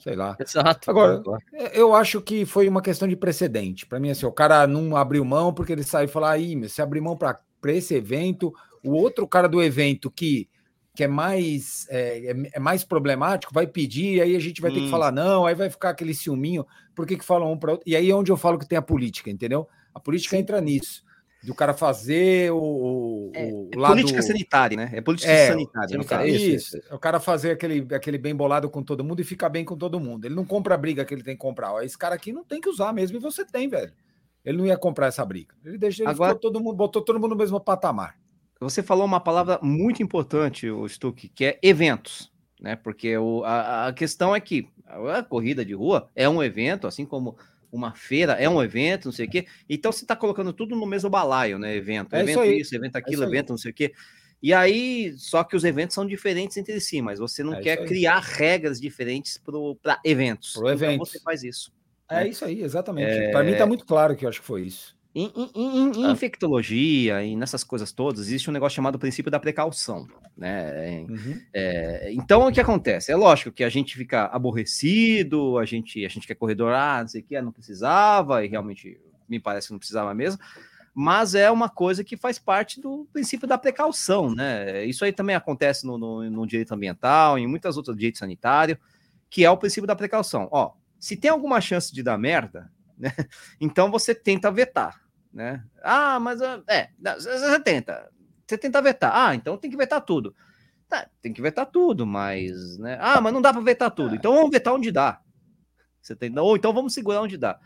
Sei lá. Exato. Agora, é, eu acho que foi uma questão de precedente. Para mim, assim, o cara não abriu mão porque ele saiu e falou: aí, se abrir mão para esse evento, o outro cara do evento que, que é mais é, é, é mais problemático vai pedir, aí a gente vai hum. ter que hum. falar não, aí vai ficar aquele ciúminho. Por que, que falam um para outro? E aí é onde eu falo que tem a política, entendeu? A política Sim. entra nisso do cara fazer o, é, o é lado... política sanitária, né? É política é, sanitária, no caso. Isso, isso, o cara fazer aquele, aquele bem bolado com todo mundo e ficar bem com todo mundo. Ele não compra a briga que ele tem que comprar. Esse cara aqui não tem que usar mesmo e você tem, velho. Ele não ia comprar essa briga. Ele deixou ele Agora... todo mundo, botou todo mundo no mesmo patamar. Você falou uma palavra muito importante, o Stuck, que é eventos, né? Porque o, a, a questão é que a corrida de rua é um evento, assim como uma feira, é um evento, não sei o quê. Então você está colocando tudo no mesmo balaio, né? Evento, é evento isso, isso, evento é aquilo, é evento, não sei o quê. E aí, só que os eventos são diferentes entre si, mas você não é quer criar regras diferentes para eventos. Pro então evento. você faz isso. É né? isso aí, exatamente. É... Para mim está muito claro que eu acho que foi isso. Em, em, em, ah. infectologia e nessas coisas todas, existe um negócio chamado princípio da precaução, né? Uhum. É, então, o que acontece? É lógico que a gente fica aborrecido, a gente, a gente quer corredor, ah, não sei o que, não precisava, e realmente me parece que não precisava mesmo, mas é uma coisa que faz parte do princípio da precaução, né? Isso aí também acontece no, no, no direito ambiental, em muitas outras direitos sanitários, que é o princípio da precaução. Ó, se tem alguma chance de dar merda, né? Então você tenta vetar, né? Ah, mas ah, é, você tenta, você tenta vetar. Ah, então tem que vetar tudo. Tá, tem que vetar tudo, mas, né? Ah, mas não dá para vetar tudo. Então vamos vetar onde dá. Você tem, ou então vamos segurar onde dá.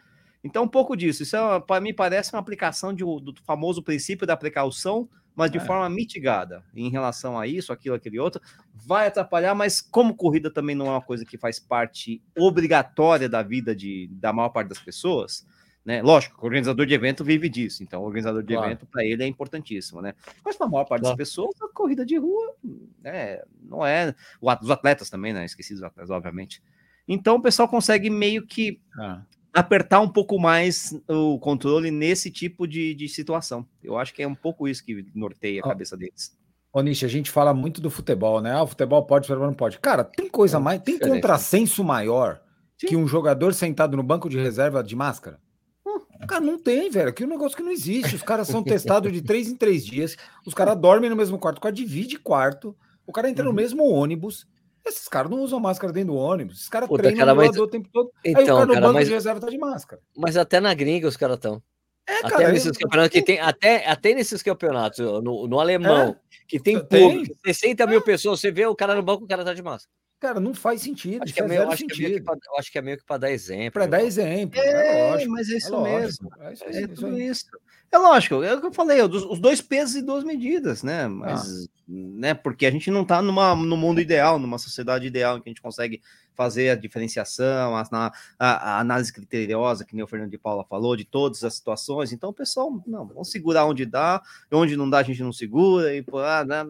Então um pouco disso. Isso é, para mim parece uma aplicação de, do famoso princípio da precaução mas de é. forma mitigada em relação a isso, aquilo, aquele outro. Vai atrapalhar, mas como corrida também não é uma coisa que faz parte obrigatória da vida de, da maior parte das pessoas, né? Lógico, o organizador de evento vive disso, então o organizador de claro. evento para ele é importantíssimo, né? Mas para a maior parte claro. das pessoas, a corrida de rua né, não é. Os atletas também, né? Esqueci dos atletas, obviamente. Então o pessoal consegue meio que ah apertar um pouco mais o controle nesse tipo de, de situação. Eu acho que é um pouco isso que norteia a cabeça deles. Ô, Nish, a gente fala muito do futebol, né? Ah, o futebol pode, o futebol não pode. Cara, tem coisa é mais, tem contrassenso maior Sim. que um jogador sentado no banco de reserva de máscara? Hum. Cara, não tem, velho. Aqui é um negócio que não existe. Os caras são testados de três em três dias. Os caras dormem no mesmo quarto. O cara divide quarto. O cara entra uhum. no mesmo ônibus. Esses caras não usam máscara dentro do ônibus. Esses caras treinam cara, mas... o tempo todo. Então, aí o cara no banco mas... de reserva tá de máscara. Mas até na gringa os caras estão. É, cara, até nesses campeonatos que tem, até, até nesses campeonatos, no, no alemão, é, que tem, tem. público, 60 mil é. pessoas, você vê o cara no banco, o cara tá de máscara. Cara, não faz sentido. Acho que é meio, acho que é pra, eu acho que é meio que para dar exemplo. Para dar exemplo. É, é lógico, mas é isso é mesmo. É, isso, é, tudo isso. É lógico, é o que eu falei, os dois pesos e duas medidas, né? Mas, ah. né? Porque a gente não está numa, no mundo ideal, numa sociedade ideal em que a gente consegue fazer a diferenciação, a, a, a, análise criteriosa, que nem o Fernando de Paula falou, de todas as situações. Então, o pessoal, não, vamos segurar onde dá, onde não dá, a gente não segura, e, ah, né?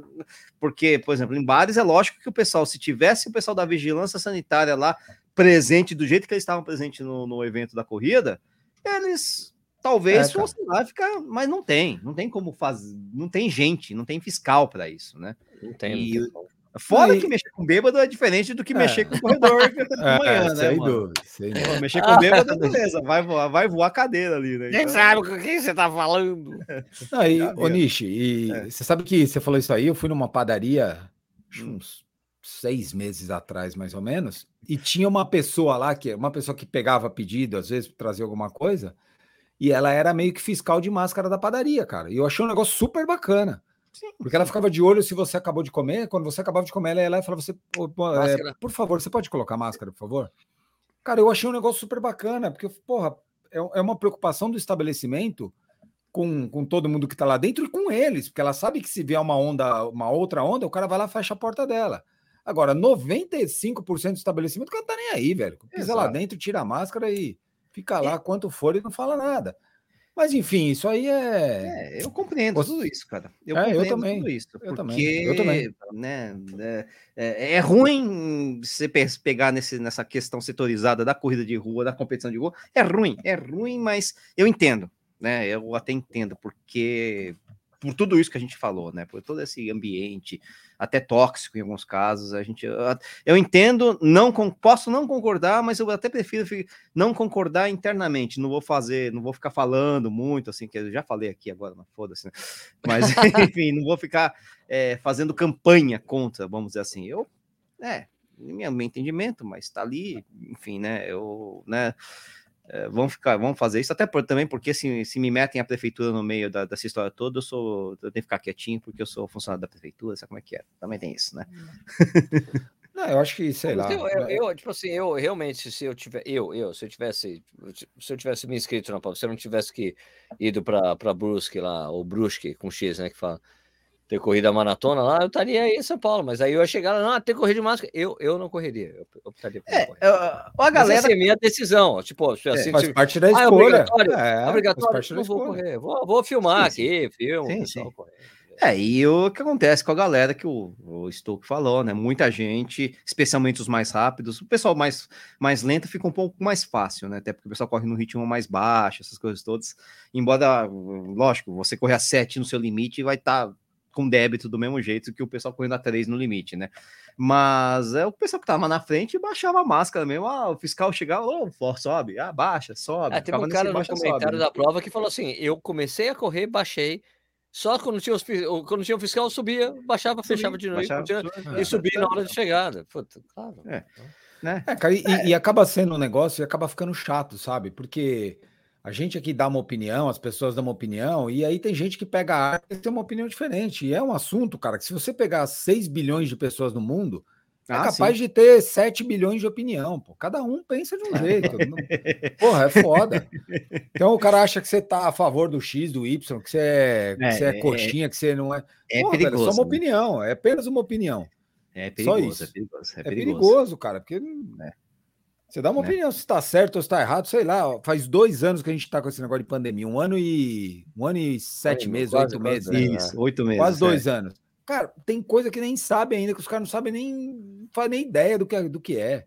porque, por exemplo, em bares é lógico que o pessoal, se tivesse o pessoal da vigilância sanitária lá presente, do jeito que eles estavam presentes no, no evento da corrida, eles talvez é, fosse lá ficar, mas não tem, não tem como fazer, não tem gente, não tem fiscal para isso, né? Não tem. E, não tem Fora Aí... que mexer com bêbado é diferente do que é. mexer com o corredor de é, manhã, é, né? Sem dúvida, sem dúvida. Mexer com bêbado, é beleza, vai voar, vai voar a cadeira ali, né? Quem então... sabe com quem você tá falando? Aí, ô Nishi, e é. você sabe que você falou isso aí, eu fui numa padaria hum. uns seis meses atrás, mais ou menos, e tinha uma pessoa lá, que uma pessoa que pegava pedido, às vezes, para trazer alguma coisa, e ela era meio que fiscal de máscara da padaria, cara. E eu achei um negócio super bacana. Sim. Porque ela ficava de olho se você acabou de comer. Quando você acabava de comer, ela ia lá e falava: você, é, por favor, você pode colocar máscara, por favor? Cara, eu achei um negócio super bacana, porque, porra, é, é uma preocupação do estabelecimento com, com todo mundo que tá lá dentro e com eles, porque ela sabe que se vier uma onda, uma outra onda, o cara vai lá e fecha a porta dela. Agora, 95% do estabelecimento, o cara tá nem aí, velho. Pisa Exato. lá dentro, tira a máscara e fica lá quanto for e não fala nada. Mas enfim, isso aí é. é eu compreendo Você... tudo isso, cara. Eu, é, eu também. tudo isso. Eu também. Eu também. Né, é, é, é, ruim você pegar nesse, nessa questão setorizada da corrida de rua, da competição de rua. É ruim, é ruim, mas eu entendo, né? Eu até entendo, porque por tudo isso que a gente falou, né? Por todo esse ambiente, até tóxico em alguns casos, a gente, eu, eu entendo, não posso não concordar, mas eu até prefiro não concordar internamente. Não vou fazer, não vou ficar falando muito, assim, que eu já falei aqui agora, mas foda-se, né? Mas enfim, não vou ficar é, fazendo campanha contra, vamos dizer assim. Eu, é, meu, entendimento, mas está ali, enfim, né? Eu, né? É, vão ficar, vão fazer isso, até por, também porque se, se me metem a prefeitura no meio da, dessa história toda, eu sou, eu tenho que ficar quietinho porque eu sou funcionário da prefeitura, sabe como é que é? Também tem isso, né? Não, eu acho que, sei lá. Eu, eu, eu, tipo assim, eu realmente, se eu tiver, eu, eu, se eu tivesse, se eu tivesse me inscrito na prova, se eu não tivesse que ido para Brusque lá, ou Brusque com X, né, que fala, ter corrido a maratona lá, eu estaria aí em São Paulo, mas aí eu ia chegar lá, não, ter corrido de máscara, eu, eu não correria, eu optaria por é, eu, a galera... Mas essa é minha decisão, tipo, assim, é, faz tipo, parte da escolha. Ah, é obrigatório, é, obrigatório não vou correr, vou, vou filmar sim, aqui, filmo, sim, sim. É, e o que acontece com a galera que o, o Stuck falou, né? Muita gente, especialmente os mais rápidos, o pessoal mais, mais lento fica um pouco mais fácil, né? Até porque o pessoal corre no ritmo mais baixo, essas coisas todas. Embora, lógico, você correr a 7 no seu limite vai estar tá com débito do mesmo jeito que o pessoal correndo a 3 no limite, né? Mas é o pessoal que tava na frente baixava a máscara mesmo. Ah, o fiscal chegava, ô, oh, sobe, ah, baixa, sobe. Ah, teve um cara no baixa, comentário sobe, da prova que falou assim: eu comecei a correr, baixei. Só quando tinha, os, quando tinha o fiscal, subia, baixava, subia, fechava de novo baixava, e, subia na hora de chegada. Puta, claro. É, né? é cara, e, é. e acaba sendo um negócio e acaba ficando chato, sabe? Porque a gente aqui dá uma opinião, as pessoas dão uma opinião, e aí tem gente que pega a arte e tem uma opinião diferente. E é um assunto, cara, que se você pegar 6 bilhões de pessoas no mundo, é ah, capaz sim. de ter 7 bilhões de opinião, pô. Cada um pensa de um jeito. Porra, é foda. Então o cara acha que você tá a favor do X, do Y, que você é, que é, você é, é coxinha, que você não é. É Porra, perigoso. Velho, é só uma né? opinião, é apenas uma opinião. É perigoso, só isso. é perigoso. É, é perigoso. perigoso, cara, porque. É. Você dá uma né? opinião se está certo ou se está errado, sei lá. Faz dois anos que a gente está com esse negócio de pandemia, um ano e um ano e sete meses, quase, oito meses. Né? Isso, oito meses. Quase dois é. anos. Cara, tem coisa que nem sabe ainda, que os caras não sabem nem, fazem nem ideia do que, é, do que é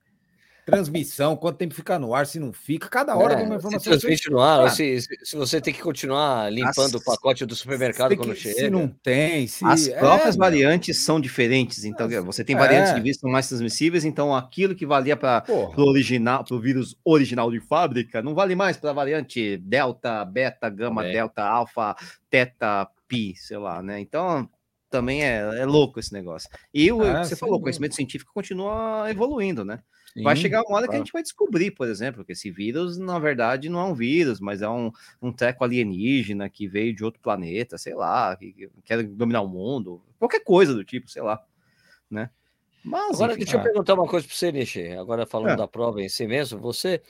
transmissão, quanto tempo fica no ar, se não fica, cada hora é, uma informação. Se transmite no ar, ah, se, se, você tem que continuar limpando as, o pacote do supermercado quando que, chega. Se não tem, se... As é, próprias é, variantes são diferentes, então você tem variantes que vírus são mais transmissíveis, então aquilo que valia para o original, para o vírus original de fábrica, não vale mais para a variante delta, beta, gama, delta, alfa, teta, pi, sei lá, né? Então também é, é louco esse negócio. E o ah, você falou, o conhecimento científico continua evoluindo, né? Sim, vai chegar uma hora claro. que a gente vai descobrir, por exemplo, que esse vírus, na verdade, não é um vírus, mas é um, um treco alienígena que veio de outro planeta, sei lá, que, que quer dominar o mundo, qualquer coisa do tipo, sei lá, né? Mas, Agora, enfim, deixa eu perguntar uma coisa para você, Nishi. Agora, falando é. da prova em si mesmo, você,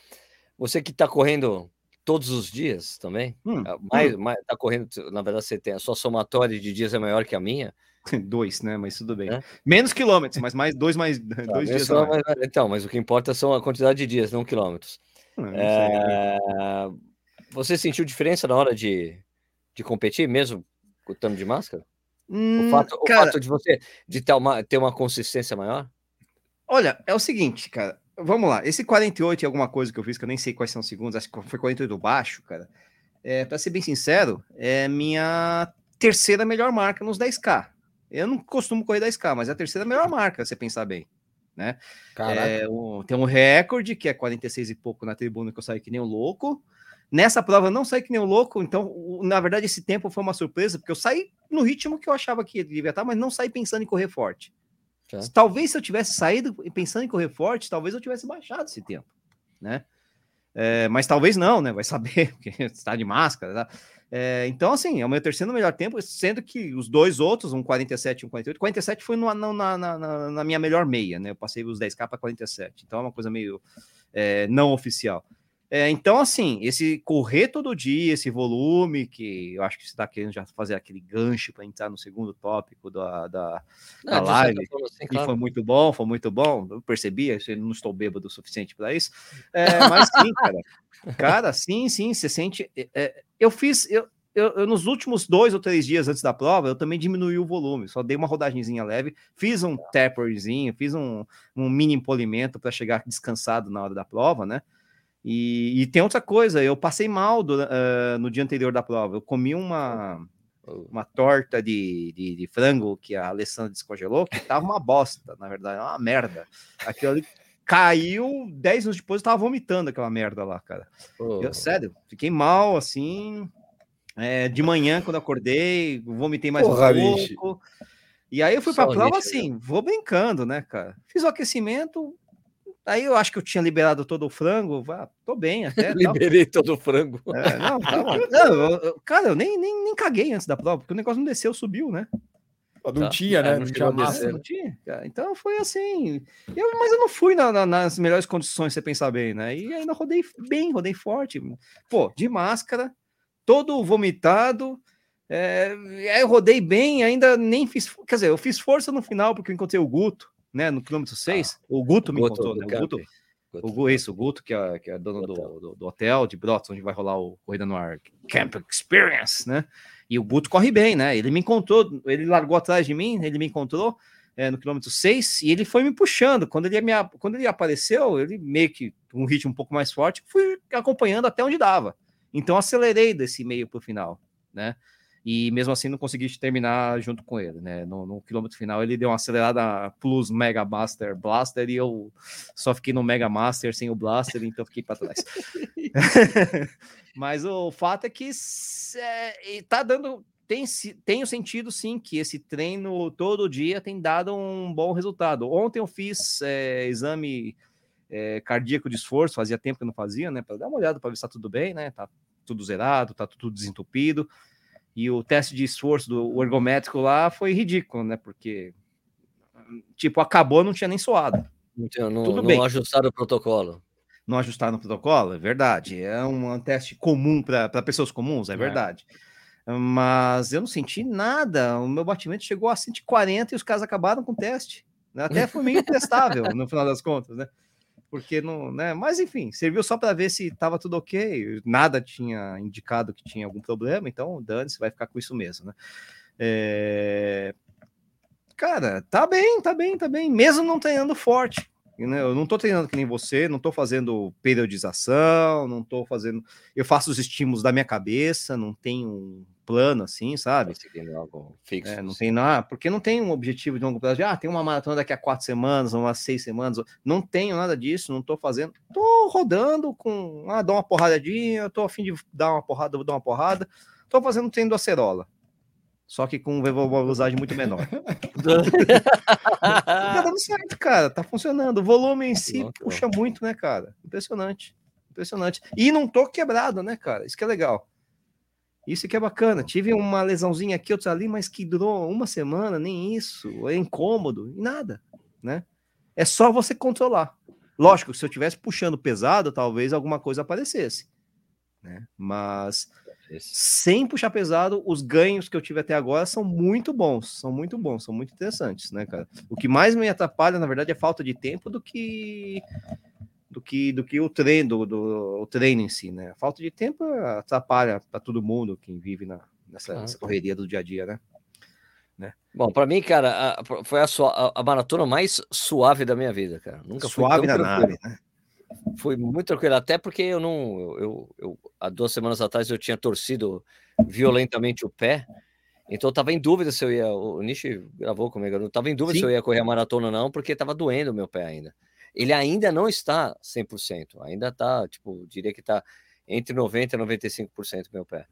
você que está correndo todos os dias também, hum, ah, mais, hum. mais, tá correndo, na verdade, você tem a sua somatória de dias é maior que a minha. Dois, né? Mas tudo bem. É? Menos quilômetros, mas mais dois mais tá, dois dias. Mais, então, mas o que importa são a quantidade de dias, não quilômetros. Não, não é... Você sentiu diferença na hora de, de competir, mesmo estando de máscara? Hum, o, fato, cara, o fato de você de ter uma, ter uma consistência maior? Olha, é o seguinte, cara. Vamos lá. Esse 48 e alguma coisa que eu fiz, que eu nem sei quais são os segundos, acho que foi 48 baixo, cara. É, para ser bem sincero, é minha terceira melhor marca nos 10K. Eu não costumo correr 10K, mas é a terceira melhor marca, se você pensar bem. Né? É, um, tem um recorde que é 46 e pouco na tribuna que eu saí que nem um louco. Nessa prova eu não saí que nem um louco, então, na verdade, esse tempo foi uma surpresa, porque eu saí no ritmo que eu achava que devia estar, mas não saí pensando em correr forte. Tá. Talvez se eu tivesse saído pensando em correr forte, talvez eu tivesse baixado esse tempo, né? É, mas talvez não, né? Vai saber, porque está de máscara, tá? É, então, assim, é o meu terceiro melhor tempo, sendo que os dois outros, um 47 e um 48, 47 foi no, na, na, na, minha melhor meia, né? Eu passei os 10k para 47, então é uma coisa meio é, não oficial. É, então, assim, esse correr todo dia, esse volume, que eu acho que você está querendo já fazer aquele gancho para entrar no segundo tópico da, da, não, da live, assim, claro. foi muito bom, foi muito bom, eu percebi, eu não estou bêbado o suficiente para isso, é, mas sim, cara, cara, sim, sim, você sente, é, é, eu fiz, eu, eu, eu, nos últimos dois ou três dias antes da prova, eu também diminuí o volume, só dei uma rodagenzinha leve, fiz um taperzinho, fiz um, um mini polimento para chegar descansado na hora da prova, né, e, e, tem outra coisa, eu passei mal do, uh, no dia anterior da prova. Eu comi uma, uma torta de, de, de, frango que a Alessandra descongelou, que tava uma bosta, na verdade, uma merda. Aquilo ali caiu, 10 minutos depois eu tava vomitando aquela merda lá, cara. Oh. Eu, sério, fiquei mal, assim. É, de manhã, quando acordei, vomitei mais Porra, um pouco. Bicho. E aí eu fui Só pra prova assim, vou brincando, né, cara? Fiz o aquecimento, Aí eu acho que eu tinha liberado todo o frango. Ah, tô bem até. Liberei todo o frango. É, não, tá não cara, eu nem, nem, nem caguei antes da prova, porque o negócio não desceu, subiu, né? Não tá. tinha, né? É, não, não tinha massa. Não tinha, Então foi assim. Eu, mas eu não fui na, na, nas melhores condições, você pensar bem, né? E ainda rodei bem, rodei forte. Pô, de máscara, todo vomitado. É, aí eu rodei bem, ainda nem fiz. Quer dizer, eu fiz força no final, porque eu encontrei o Guto né, no quilômetro 6, ah, o Guto me Guto, contou, né? O Guto, Guto. O, isso, o Guto, que é, que é dono do, do, do, hotel de Brotos, onde vai rolar o Corrida no Ar Camp Experience, né? E o Guto corre bem, né? Ele me encontrou, ele largou atrás de mim, ele me encontrou é, no quilômetro 6 e ele foi me puxando. Quando ele, me, quando ele apareceu, ele meio que um ritmo um pouco mais forte, fui acompanhando até onde dava. Então acelerei desse meio para o final, né? E mesmo assim não consegui terminar junto com ele, né? No, no, quilômetro final ele deu uma acelerada plus Mega Master Blaster e eu só fiquei no Mega Master sem o Blaster, então fiquei para trás. Mas o fato é que é, tá dando tem, tem o sentido sim que esse treino todo dia tem dado um bom resultado. Ontem eu fiz é, exame é, cardíaco de esforço, fazia tempo que eu não fazia, né? Para dar uma olhada para ver se tá tudo bem, né? Tá tudo zerado, tá tudo desentupido. E o teste de esforço do ergométrico lá foi ridículo, né? Porque, tipo, acabou, não tinha nem suado. Não, não, Tudo não bem. ajustaram o protocolo. Não ajustaram o protocolo? É verdade. É um, um teste comum para pessoas comuns, é, é verdade. Mas eu não senti nada. O meu batimento chegou a 140 e os caras acabaram com o teste. Até foi meio intestável no final das contas, né? Porque não, né? Mas enfim, serviu só para ver se estava tudo ok. Nada tinha indicado que tinha algum problema, então dane-se, vai ficar com isso mesmo, né? É... Cara, tá bem, tá bem, tá bem, mesmo não treinando forte. Né? Eu não tô treinando que nem você, não tô fazendo periodização, não tô fazendo. Eu faço os estímulos da minha cabeça, não tenho plano, assim, sabe? Algo fixo. É, não tem nada, porque não tem um objetivo de longo prazo. De, ah, tem uma maratona daqui a quatro semanas, umas seis semanas. Não tenho nada disso, não tô fazendo. Tô rodando com, ah, dá uma porradinha, tô a fim de dar uma porrada, vou dar uma porrada. Tô fazendo treino do acerola. Só que com velocidade muito menor. tá dando certo, cara. Tá funcionando. O volume em si puxa muito, né, cara? Impressionante. Impressionante. E não tô quebrado, né, cara? Isso que é legal. Isso que é bacana. Tive uma lesãozinha aqui, outra ali, mas que durou uma semana, nem isso. É incômodo, nada. né? É só você controlar. Lógico, se eu estivesse puxando pesado, talvez alguma coisa aparecesse, né? Mas sem puxar pesado, os ganhos que eu tive até agora são muito bons, são muito bons, são muito interessantes, né, cara? O que mais me atrapalha, na verdade, é falta de tempo do que do que do que o treino, do, do o treino em si, né? A falta de tempo atrapalha para todo mundo que vive na, nessa, ah, nessa, correria do dia a dia, né? né? Bom, para mim, cara, a, foi a, a, a, maratona mais suave da minha vida, cara. Nunca suave na nave, né? Foi muito tranquilo, até porque eu não. Eu, eu, eu, há duas semanas atrás eu tinha torcido violentamente o pé, então eu tava em dúvida se eu ia. O Nishi gravou comigo, eu não tava em dúvida Sim. se eu ia correr a maratona ou não, porque tava doendo o meu pé ainda. Ele ainda não está 100%, ainda tá, tipo, diria que tá entre 90% e 95% meu pé.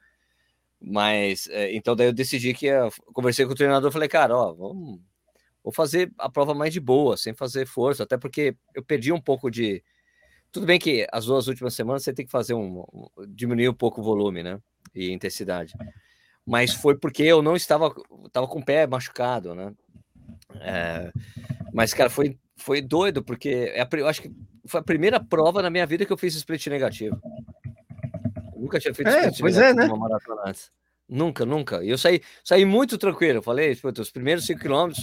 Mas, é, então daí eu decidi que ia, conversei com o treinador, falei, cara, ó, vamos, vou fazer a prova mais de boa, sem fazer força, até porque eu perdi um pouco de, tudo bem que as duas últimas semanas você tem que fazer um, um diminuir um pouco o volume, né? E intensidade. Mas foi porque eu não estava, estava com o pé machucado, né? É, mas, cara, foi, foi doido, porque é eu acho que foi a primeira prova na minha vida que eu fiz split negativo. Eu nunca tinha feito é, split pois é, né? maratona antes. Nunca, nunca. E eu saí, saí muito tranquilo. Eu falei, os primeiros 5 km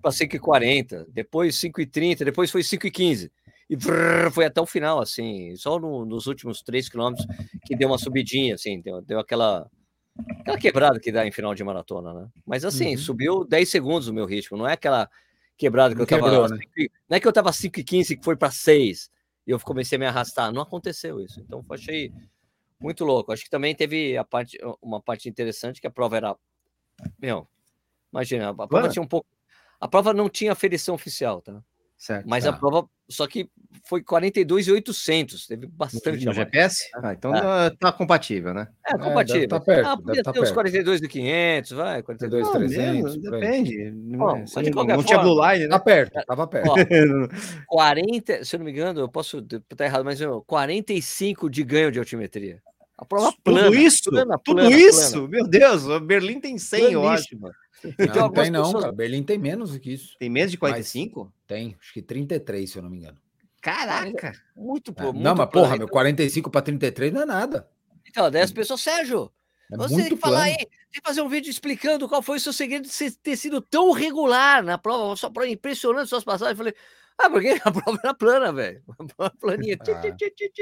para 5,40, depois 5,30, depois foi 5,15 e brrr, foi até o final, assim, só no, nos últimos três quilômetros que deu uma subidinha, assim, deu, deu aquela, aquela quebrada que dá em final de maratona, né? Mas assim, uhum. subiu 10 segundos o meu ritmo, não é aquela quebrada que eu tava. Quebrou, né? Não é que eu tava 5 e 15 que foi para 6 e eu comecei a me arrastar, não aconteceu isso. Então achei muito louco. Acho que também teve a parte, uma parte interessante que a prova era. Meu, imagina, a prova tinha um pouco. A prova não tinha aferição oficial, tá? Certo, Mas tá. a prova, só que foi 42,800, teve bastante. No GPS? Ah, então é. tá compatível, né? É, compatível. É, tá perto, ah, podia tá ter uns 42,500, vai, 42,300. Depende. Bom, não, não tinha Blue Line, né? Tá perto, tava perto. Ó, 40, se eu não me engano, eu posso estar errado, mas 45 de ganho de altimetria. A prova plana. Tudo isso? Plana, tudo plana, isso? Plana. Meu Deus, Berlim tem 100, eu acho. Mano. Não, tem não, pessoas... cara. Berlim tem menos do que isso. Tem menos de 45? Mas tem, acho que 33, se eu não me engano. Caraca! Muito, pô. É, muito não, mas porra, meu 45 para 33 não é nada. Então, 10 pessoas, Sérgio, é você tem que falar plano. aí, tem que fazer um vídeo explicando qual foi o seu segredo de ter sido tão regular na prova, só para impressionante suas passagens. Eu falei, ah, porque a prova era plana, velho. Planinha. Ah.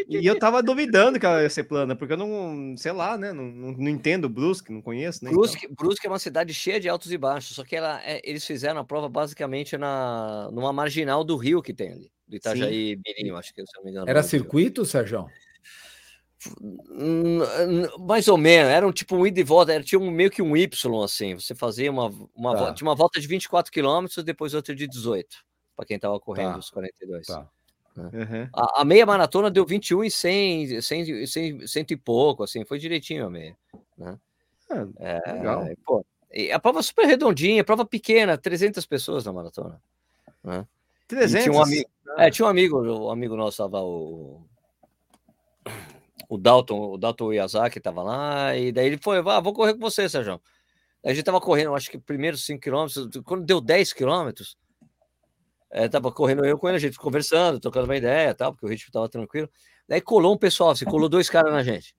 E eu tava duvidando que ela ia ser plana, porque eu não, sei lá, né? Não, não, não entendo Brusque, não conheço, né? Brusque, então. Brusque é uma cidade cheia de altos e baixos, só que ela, é, eles fizeram a prova basicamente na, numa marginal do rio que tem ali, do Itajaí Mirim, acho que se não me engano. Era circuito, Sérgio? Mais ou menos, era um tipo um ida e volta, era, tinha um, meio que um Y assim. Você fazia uma, uma, tá. tinha uma volta de 24 quilômetros, depois outra de 18 para quem estava correndo tá. os 42. Tá. Né? Uhum. A, a, meia maratona deu 21 e 100, 100, 100, 100 e pouco, assim, foi direitinho a meia. Né? É, é, legal. Pô, a prova super redondinha, prova pequena, 300 pessoas na maratona. Né? 300? Tinha um amigo, é, tinha um amigo, um amigo nosso estava o o Dalton, o Dalton Yazaki estava lá, e daí ele foi, ah, vou correr com você, Sérgio. A gente estava correndo, acho que primeiros 5 quilômetros, quando deu 10 quilômetros, é, tava correndo eu com ele, a gente conversando, trocando uma ideia tal, porque o ritmo tava tranquilo. Daí colou um pessoal, assim, colou dois caras na gente.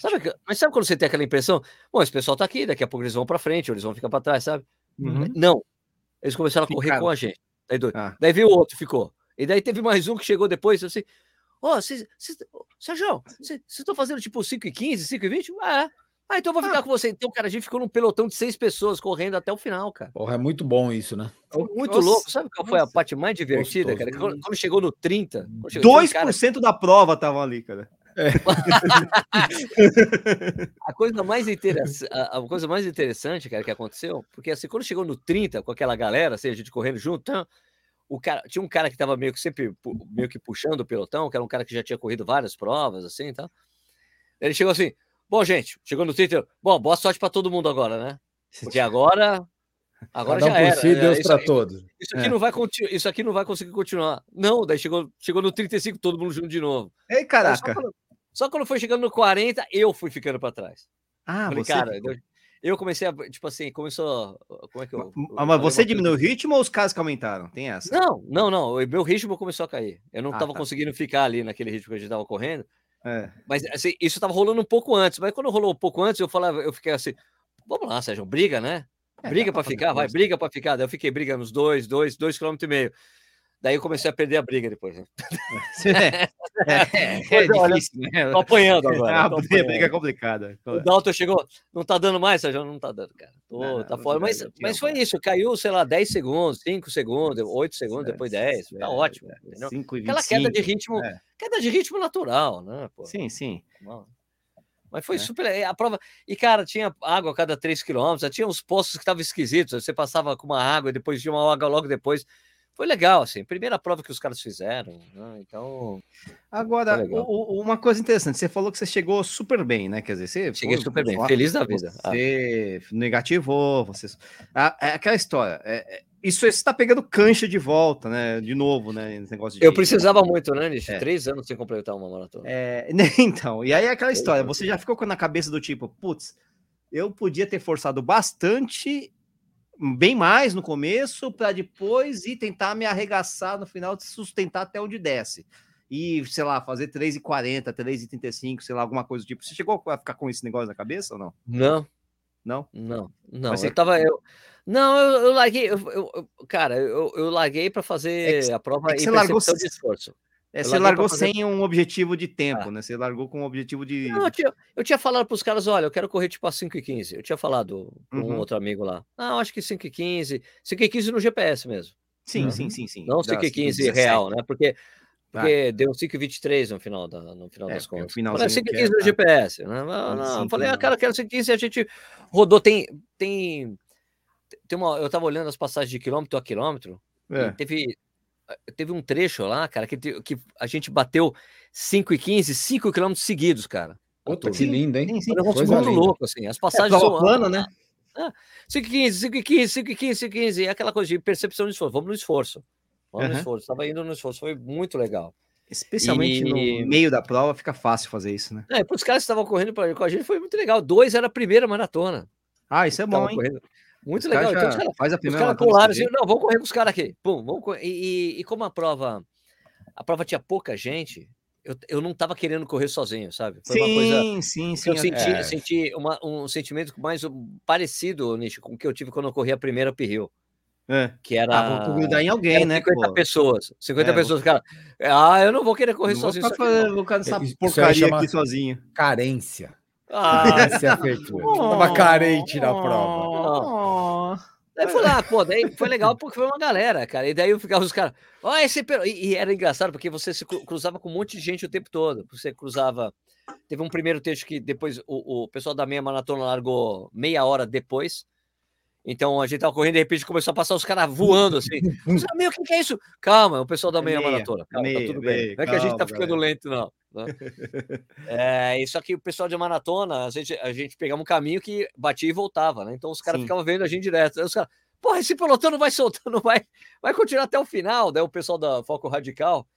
Sabe, mas sabe quando você tem aquela impressão? Bom, esse pessoal tá aqui, daqui a pouco eles vão para frente, ou eles vão ficar para trás, sabe? Uhum. Não. Eles começaram a correr Ficaram. com a gente. Daí, ah. daí veio o outro, ficou. E daí teve mais um que chegou depois, assim, ó, oh, Sérgio, vocês estão fazendo tipo 5 e 15, 5 e 20? Ah, é. Ah, então eu vou ficar ah. com você. Então, cara, a gente ficou num pelotão de seis pessoas correndo até o final, cara. Porra, é muito bom isso, né? muito Nossa. louco. Sabe qual foi a parte mais divertida, Gostoso. cara? Quando, quando, chegou no 30. Chegou 2% cara... da prova estavam ali, cara. É. a, coisa mais interessante, a, a, coisa mais interessante, cara, que aconteceu, porque assim, quando chegou no 30, com aquela galera, assim, a gente correndo junto, então, o cara, tinha um cara que tava meio que sempre meio que puxando o pelotão, que era um cara que já tinha corrido várias provas, assim, então. Ele chegou assim: Bom, gente, chegou no Twitter. Bom, boa sorte para todo mundo agora, né? Porque agora. Agora Cada já era. Si, Deus para todos. Isso aqui, é. não vai, isso aqui não vai conseguir continuar. Não, daí chegou, chegou no 35, todo mundo junto de novo. Ei, caraca. Só quando, só quando, foi chegando no 40, eu fui ficando para trás. Ah, Falei, você cara, eu, eu comecei a, tipo assim, começou. Como é que eu. Ah, mas você diminuiu o ritmo ou os casos que aumentaram? Tem essa? Não, não, não. O meu ritmo começou a cair. Eu não estava ah, tá. conseguindo ficar ali naquele ritmo que a gente estava correndo. É. Mas assim, isso estava rolando um pouco antes. Mas quando rolou um pouco antes, eu falava, eu fiquei assim, vamos lá, Sérgio, briga, né? É, briga para ficar, vai, briga para ficar. Daí eu fiquei brigando uns dois, dois, dois quilômetros e meio. Daí eu comecei a perder a briga depois. Né? É, é, é difícil, né? Tô apanhando agora. A briga é complicada. O Dalton chegou, não tá dando mais, Sérgio? Não tá dando, cara. Tô, não, tá fora. Mas, mas foi isso, caiu, sei lá, 10 segundos, 5 segundos, 8 segundos, depois 10. Tá ótimo. Entendeu? 5 Aquela queda de ritmo, é. queda de ritmo natural, né? Pô. Sim, sim. Mas foi é. super. A prova. E, cara, tinha água a cada 3 quilômetros, tinha uns postos que estavam esquisitos. Você passava com uma água e depois tinha uma água logo depois foi legal, assim, primeira prova que os caras fizeram, né? então. Agora, o, uma coisa interessante, você falou que você chegou super bem, né? Quer dizer, você cheguei foi, super bem, feliz da vida. Ah. Você ah. negativou, você. Ah, é aquela história. É, é isso está pegando cancha de volta, né? De novo, né? Esse negócio de... Eu precisava muito, né, Nish? É. Três anos sem completar uma maratona. É, então, e aí é aquela história, você já ficou na cabeça do tipo, putz, eu podia ter forçado bastante bem mais no começo para depois ir tentar me arregaçar no final, sustentar até onde desce. E, sei lá, fazer 3,40, 3,35, sei lá, alguma coisa do tipo. Você chegou a ficar com esse negócio na cabeça ou não? Não. Não? Não, não. Você... Eu tava. Eu... Não, eu, eu larguei. Eu, eu, cara, eu, eu larguei para fazer é que, a prova é você largou de esforço. É, você largou fazer... sem um objetivo de tempo, ah. né? Você largou com um objetivo de. Não, eu, tinha, eu tinha falado para os caras: olha, eu quero correr tipo a 5 e 15. Eu tinha falado com uhum. um outro amigo lá. Não, acho que 5 e 15. 5 e 15 no GPS mesmo. Sim, uhum. sim, sim, sim. Não 5 e 15 real, né? Porque, porque ah. deu 5 e 23 no final, da, no final é, das contas. Falei, 5 e 15 no GPS. Né? Não, não, falei, ah, cara, quero 5 e 15 a gente rodou. Tem. tem, tem uma, eu tava olhando as passagens de quilômetro a quilômetro. É. teve teve um trecho lá, cara, que, que a gente bateu 5 e 15, 5 quilômetros seguidos, cara. Puta, que lindo, hein? Sim, sim. Um muito louco, assim. As é, passagens é, são. Plano, né? 5 e 15, 5 e 15, 5 e 15, 5 e 15. É aquela coisa de percepção de esforço. Vamos no esforço. Vamos uhum. no esforço. Estava indo no esforço. Foi muito legal. Especialmente e... no meio da prova, fica fácil fazer isso, né? É, para os caras que estavam correndo com a gente, foi muito legal. Dois era a primeira maratona. Ah, isso é bom, hein? Correndo. Muito legal. Então, os cara, faz a primeira os caras pularam assim, não, vamos correr com os caras aqui. Pum, vamos. E, e, e, como a prova, a prova tinha pouca gente, eu, eu não estava querendo correr sozinho, sabe? Foi sim, uma coisa sim, sim. Eu senti, é. senti uma, um sentimento mais parecido, Nish, com o que eu tive quando eu corri a primeira uphill. É. Que era. Ah, vou grudar em alguém, né? 50 pô. pessoas. 50 é, pessoas, vou... cara. Ah, eu não vou querer correr não sozinho. Vou ficar, vou ficar nessa porcaria aqui sozinho. Carência. Ah, se apertou. Tava carente na prova. Oh. Daí foi lá, pô, daí foi legal porque foi uma galera, cara. E daí eu ficava os caras, ó, oh, esse e, e era engraçado porque você se cruzava com um monte de gente o tempo todo. Você cruzava. Teve um primeiro texto que depois o, o pessoal da meia maratona largou meia hora depois. Então a gente tava correndo, de repente começou a passar os caras voando assim. Meu, o que, que, é isso? Calma, o pessoal da meia, meia maratona. Calma, meia, tá tudo meia, bem. Não é que a gente tá ficando galera. lento, não. Né? é, isso aqui, o pessoal de maratona, a gente, a gente pegava um caminho que batia e voltava, né? Então os caras ficavam vendo a gente direto. Aí os caras, porra, esse pelotão não vai soltando, vai, vai continuar até o final. Daí o pessoal da Foco Radical.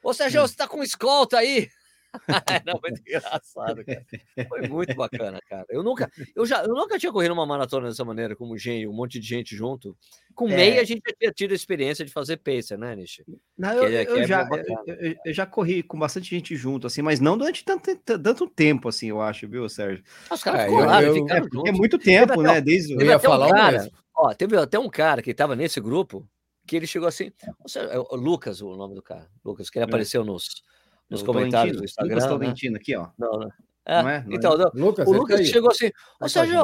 Ô, Sérgio, você tá com escolta aí? Era muito engraçado, cara. Foi muito bacana, cara. Eu nunca, eu já, eu nunca tinha corrido uma maratona dessa maneira, como um monte de gente junto. Com é. meia, a gente já tinha tido a experiência de fazer pacer, né, Nish? Não, eu, é, eu, é já, eu, eu, já corri com bastante gente junto, assim, mas não durante tanto, tanto tempo, assim, eu acho, viu, Sérgio? Os caras é, lá, é, é, muito tempo, né? Desde eu ia falar um cara, ó, teve até um cara que estava nesse grupo que ele chegou assim, o Lucas, o nome do cara, Lucas, que ele apareceu nos nos comentários do Instagram. Lucas Tolentino, né? aqui, ó. Não, não. É, não é? Não então, é? Lucas, o Lucas chegou assim, ô Sérgio,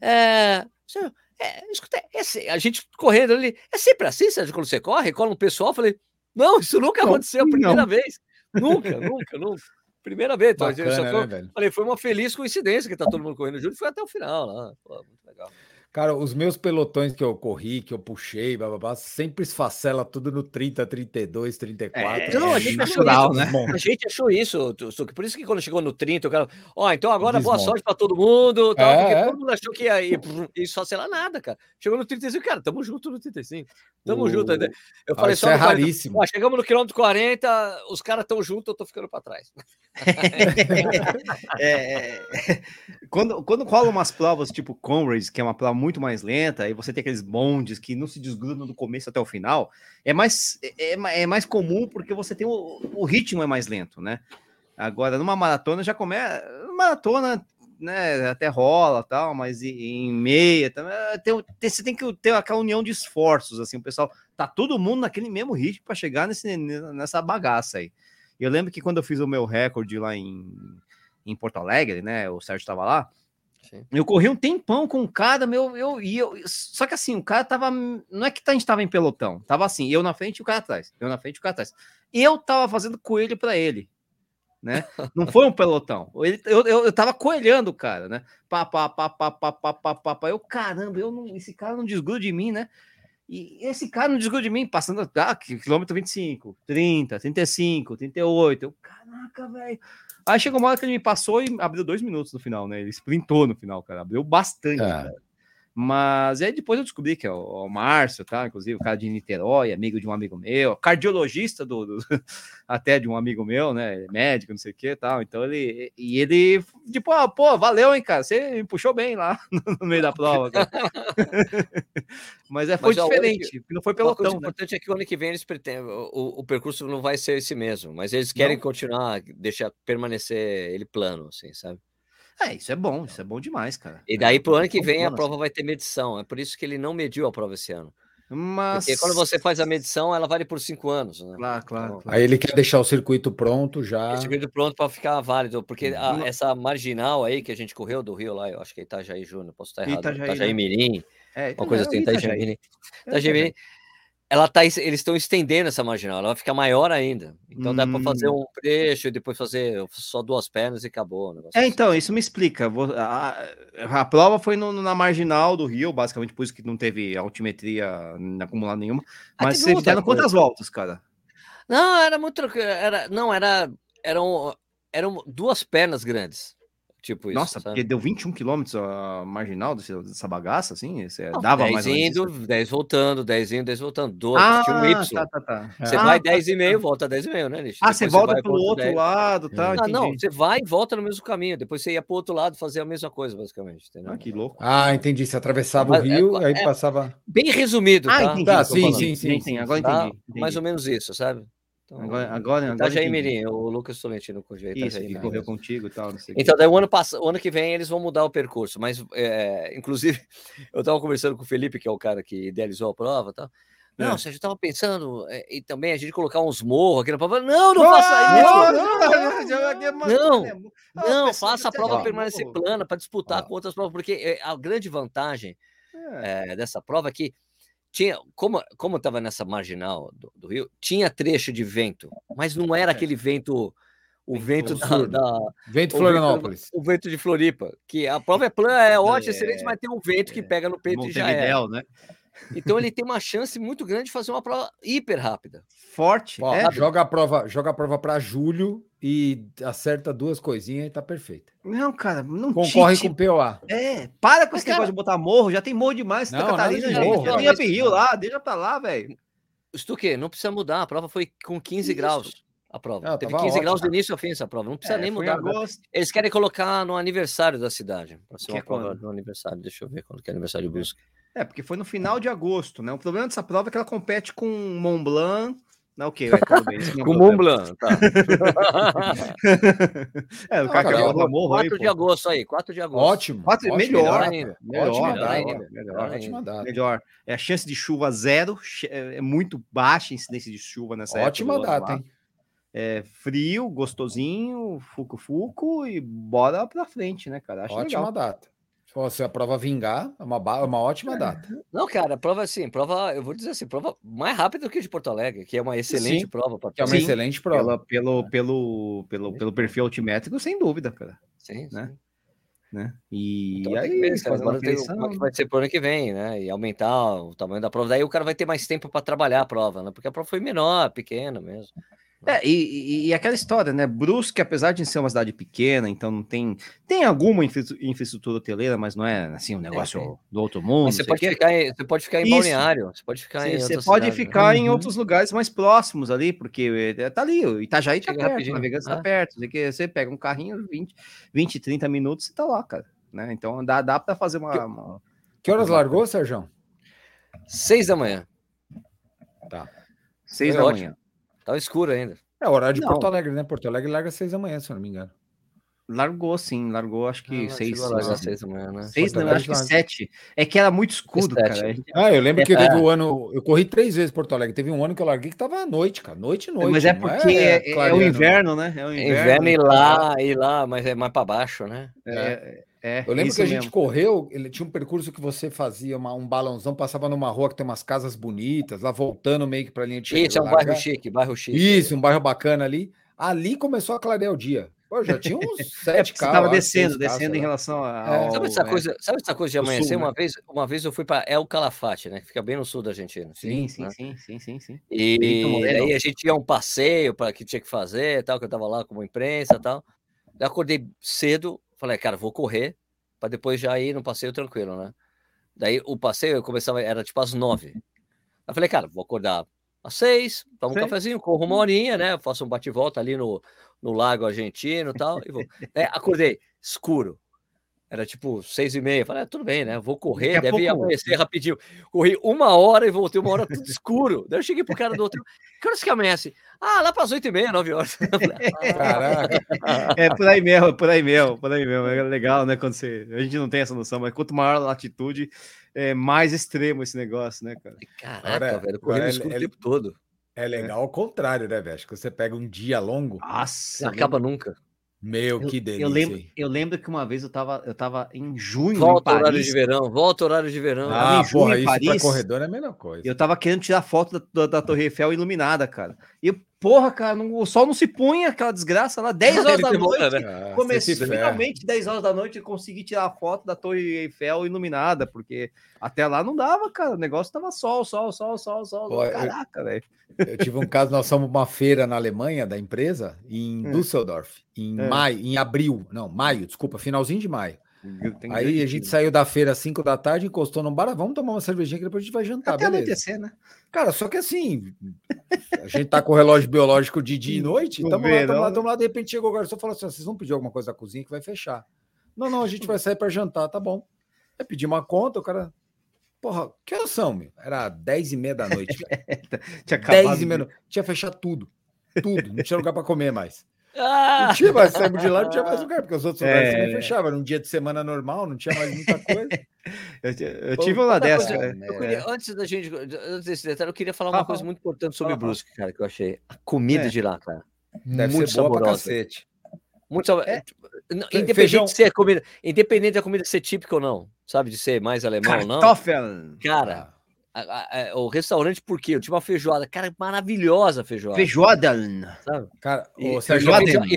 é, Sérgio, é, escuta, é, a gente correndo ali, é sempre assim, Sérgio, quando você corre, cola um pessoal, falei, não, isso nunca não, aconteceu a primeira não. vez. Nunca, nunca, nunca. Primeira vez. Bacana, foi, né, falei, foi uma feliz coincidência que tá todo mundo correndo junto, foi até o final lá. Pô, muito legal. Cara, os meus pelotões que eu corri, que eu puxei, blá, sempre esfacela tudo no 30, 32, 34. É, não, a gente achou isso, né? A gente achou isso, por isso que quando chegou no 30, o cara, ó, oh, então agora Desmonte. boa sorte para todo mundo, tal, é, porque é. todo mundo achou que ia ir esfacelar nada, cara. Chegou no 35, cara, tamo junto no 35. Tamo o... junto. Eu falei ah, só é raríssimo. Ó, chegamos no quilômetro 40, os caras estão juntos, eu tô ficando para trás. É, é, quando, quando rola umas provas tipo Conrads, que é uma prova muito mais lenta, e você tem aqueles bondes que não se desgrudam do começo até o final, é mais, é, é, é mais comum porque você tem o, o ritmo é mais lento, né? Agora, numa maratona já começa. Maratona, né? Até rola tal, mas em meia também. Tem, tem, você tem que ter aquela união de esforços, assim, o pessoal. Tá todo mundo naquele mesmo ritmo para chegar nesse, nessa bagaça aí. Eu lembro que quando eu fiz o meu recorde lá em, em Porto Alegre, né? O Sérgio estava lá. Sim. Eu corri um tempão com o cara, meu, eu, eu, só que assim, o cara tava, não é que a gente tava em pelotão, tava assim, eu na frente e o cara atrás, eu na frente e o cara atrás. Eu tava fazendo coelho para ele, né? Não foi um pelotão. Ele, eu, eu, eu tava coelhando o cara, né? Pá, pá, pá, pá, pá, pá, pá, pá, pá. Eu, caramba, eu não, esse cara não desgruda de mim, né? E esse cara não desgruda de mim, passando ah, quilômetro 25, 30, 35, 38. Eu, caraca, velho. Aí chegou uma hora que ele me passou e abriu dois minutos no final, né? Ele sprintou no final, cara. Abriu bastante, é. cara. Mas aí depois eu descobri que é o, o Márcio, tá? Inclusive o cara de Niterói, amigo de um amigo meu, cardiologista do, do até de um amigo meu, né? Médico, não sei o que tal. Então ele e ele, tipo, ah, pô, valeu, hein, cara. Você me puxou bem lá no meio da prova, Mas é, foi mas, diferente, ó, não foi pelo O né? importante é que o ano que vem eles pretendem, o, o percurso não vai ser esse mesmo, mas eles querem não. continuar, deixar permanecer ele plano, assim, sabe? É, isso é bom, isso é bom demais, cara. E daí pro ano que vem a prova vai ter medição. É por isso que ele não mediu a prova esse ano. Mas... Porque quando você faz a medição, ela vale por cinco anos. Né? Claro, claro, então, Aí ele quer deixar o circuito pronto já. O circuito pronto para ficar válido, porque a, essa marginal aí que a gente correu do Rio lá, eu acho que é Itajaí Júnior, posso estar errado. Itajaí, Itajaí né? Mirim, é, uma coisa assim, Itajaí, Itajaí Mirim. Itajaí Mirim ela tá, eles estão estendendo essa marginal, ela vai ficar maior ainda. Então hum. dá para fazer um trecho e depois fazer só duas pernas e acabou. é, assim. então, isso me explica. A, a, prova foi no, na marginal do Rio, basicamente por isso que não teve altimetria acumulada nenhuma. Ah, mas vocês fizeram quantas voltas, cara? Não, era muito. Era, não, era, eram, eram duas pernas grandes. Tipo isso. Nossa, sabe? porque deu 21 quilômetros a marginal dessa bagaça, assim? Você não, dava 10 mais indo, 10 voltando, 10 indo, 10 voltando. 12, ah, tinha um Y. Tá, tá, tá. Você ah, vai 10 tá, e meio, tá. volta 10 e meio, né, Nish? Ah, você volta para o outro 10. lado, tá? Não, não, você vai e volta no mesmo caminho. Depois você ia para o outro lado fazer a mesma coisa, basicamente. Entendeu? Ah, que louco. Ah, entendi. Você atravessava Mas, o rio, é, aí é, passava. Bem resumido, ah, tá? Entendi, tá, sim, sim, sim, sim, Agora entendi, entendi. Mais ou menos isso, sabe? Então, agora, agora, agora Mirim, o Lucas Tolentino correu. Isso, que correu contigo e tal. então, daí o ano, pass... o ano que vem eles vão mudar o percurso, mas é, inclusive eu estava conversando com o Felipe, que é o cara que idealizou a prova, tá? Não, é. Sérgio, estava pensando é, e também a gente colocar uns morros aqui na prova. Não, não faça isso! Não, não, não faça a prova permanecer plana para disputar com outras provas, porque é, a grande vantagem é. dessa prova é que tinha, como como estava nessa marginal do, do, Rio, tinha trecho de vento, mas não era aquele vento o vento, da, da, vento Florianópolis, o vento, o vento, de Floripa, que a prova é plana, é ótima, é, excelente, mas tem um vento que é, pega no peito e já é. Né? Então ele tem uma chance muito grande de fazer uma prova hiper rápida. Forte. É. Joga a prova, joga a prova para julho e acerta duas coisinhas e tá perfeito. Não, cara, não concorre tite. com o POA. É, para com Mas, esse cara... negócio de botar morro, já tem morro demais, Santa não, Catarina, já, morro, tem Up lá, deixa pra lá, velho. Quê? Não precisa mudar, a prova foi com 15 Isso. graus. A prova. Ah, Teve 15 ótimo. graus do início ao fim essa prova. Não precisa é, nem mudar. Eles querem colocar no aniversário da cidade. Para ser que uma é prova no aniversário. Deixa eu ver quando que é aniversário do Busca. É, porque foi no final de agosto, né? O problema dessa prova é que ela compete com Mont Blanc, não, ok, é, tudo bem. Com o Mont Blanc, tá. é, o cara, cara, cara, morro 4 aí, de agosto aí, 4 de agosto. Ótimo. 4, ótimo melhor, melhor ainda. Melhor, ótima melhor, data, melhor, ótima data. Melhor. É a chance de chuva zero, é, é muito baixa a incidência de chuva nessa ótima época. Ótima data, hein? É frio, gostosinho, fuco-fuco e bora pra frente, né, cara? Acho ótima legal. data. Se a prova vingar, é uma, é uma ótima é. data. Não, cara, prova assim, prova, eu vou dizer assim, prova mais rápida do que de Porto Alegre, que é uma excelente Sim, prova. Que é uma Sim, excelente prova. Pela, pelo, pelo, pelo, pelo perfil altimétrico, sem dúvida, cara. Sim, né? né? E então, aí, ver, agora tem, como é que vai ser pro ano que vem, né? E aumentar o tamanho da prova. Daí o cara vai ter mais tempo para trabalhar a prova, né? Porque a prova foi menor, pequena mesmo. É, e, e, aquela história, né? Brusque, apesar de ser uma cidade pequena, então não tem. Tem alguma infraestrutura hoteleira, mas não é assim um negócio é, do outro mundo. Você pode, ficar em, você pode ficar em balneário, você pode ficar você, em. Você pode cidade, ficar né? em uhum. outros lugares mais próximos ali, porque é, tá ali, o Itajaí tá perto, Navegantes ah. tá perto. Você pega um carrinho, 20, 20, 30 minutos e tá lá, cara. Né? Então dá, dá para fazer uma, que, uma, que horas largou, Sérgio? Seis da manhã. Tá. Seis Foi da ótimo. manhã. Tá escuro ainda. É horário de não. Porto Alegre, né? Porto Alegre larga seis da manhã, se eu não me engano. Largou, sim, largou acho que ah, seis. seis da manhã, né? Seis, não, acho que sete. É que era muito escuro, cara. Ah, eu lembro que teve um ano. Eu corri três vezes Porto Alegre. Teve um ano que eu larguei que tava à noite, cara. Noite, noite. Mas é porque é, é, é, o inverno, né? É o inverno, inverno e lá, e lá, mas é mais para baixo, né? É. É, eu lembro que a mesmo. gente correu, ele tinha um percurso que você fazia uma, um balãozão, passava numa rua que tem umas casas bonitas, lá voltando meio que para linha de Isso, é um bairro chique, bairro chique. Isso, um bairro bacana ali. Ali começou a clarear o dia. Pô, já tinha uns sete é, carros. Estava descendo, descendo em relação a. É. Sabe, essa coisa, sabe essa coisa de amanhecer? Sul, uma, né? vez, uma vez eu fui para El Calafate, né? Que fica bem no sul da Argentina. Sim, sim, né? sim, sim, sim, sim. E aí a gente tinha um passeio para que tinha que fazer, tal, que eu estava lá como imprensa e tal. Eu acordei cedo, falei, cara, vou correr para depois já ir no passeio tranquilo, né? Daí o passeio eu começava, era tipo às nove. Eu falei, cara, vou acordar às seis, tomo um cafezinho, corro uma horinha, né? Faço um bate-volta ali no, no Lago Argentino e tal. E vou. É, acordei, escuro. Era tipo seis e meia. Falei, ah, tudo bem, né? Vou correr, deve pouco... amanhecer rapidinho. Corri uma hora e voltei uma hora tudo escuro. Daí eu cheguei pro cara do outro. Que horas que amanhece? Ah, lá para as oito e meia, nove horas. Caraca. É por aí mesmo, por aí mesmo, por aí mesmo. É legal, né? Quando você. A gente não tem essa noção, mas quanto maior a latitude, é mais extremo esse negócio, né, cara? Caraca, Agora, velho, correndo é, escuro é, o tempo todo. É legal ao contrário, né, velho? Acho que você pega um dia longo. Nossa, não acaba nunca. Meu, que delícia. Eu lembro, eu lembro que uma vez eu tava, eu tava em junho. Volta em horário de verão, volta horário de verão. Ah, em porra, isso Paris, pra corredor é a mesma coisa. Eu tava querendo tirar foto da, da, da Torre Eiffel iluminada, cara. E Porra, cara, não, o sol não se punha, aquela desgraça lá, 10 horas da noite. Né? Comecei finalmente 10 horas da noite e consegui tirar a foto da Torre Eiffel iluminada, porque até lá não dava, cara. O negócio tava sol, sol, sol, sol, sol. Pô, Caraca, velho. Eu tive um caso, nós fomos uma feira na Alemanha da empresa, em é. Düsseldorf, em é. maio, em abril, não, maio, desculpa, finalzinho de maio. Tem aí a gente saiu da feira às 5 da tarde, encostou num bar, vamos tomar uma cervejinha que depois a gente vai jantar, Até beleza. anoitecer, né? Cara, só que assim, a gente tá com o relógio biológico de dia e noite, estamos lá, tamo lá, tamo lá, de repente chegou o garçom e falou assim, vocês vão pedir alguma coisa da cozinha que vai fechar. Não, não, a gente vai sair para jantar, tá bom. Aí pedi uma conta, o cara, porra, que horas são, meu? Era 10 e meia da noite. tinha 10 e meia, tinha fechado tudo, tudo, não tinha lugar para comer mais. Ah! Não tinha mais, saímos de lá, não tinha mais lugar, porque os outros lugares é... também fechavam. Num dia de semana normal, não tinha mais muita coisa. eu, eu tive uma dessa. Coisa, né? queria, antes da gente, antes desse detalhe, eu queria falar uma ah, coisa muito importante sobre ah, Brusque, cara, que eu achei. A comida é. de lá, cara. Deve muito saborosa. pra cacete. Muito saborosa. É. Independente, Feijão... de ser comida, independente da comida ser típica ou não, sabe, de ser mais alemão ou não. Cara, ah a, a, o restaurante, por quê? Eu tinha uma feijoada, cara, maravilhosa feijoada. Feijoada, sabe? Cara, e, feijoada, feijoada,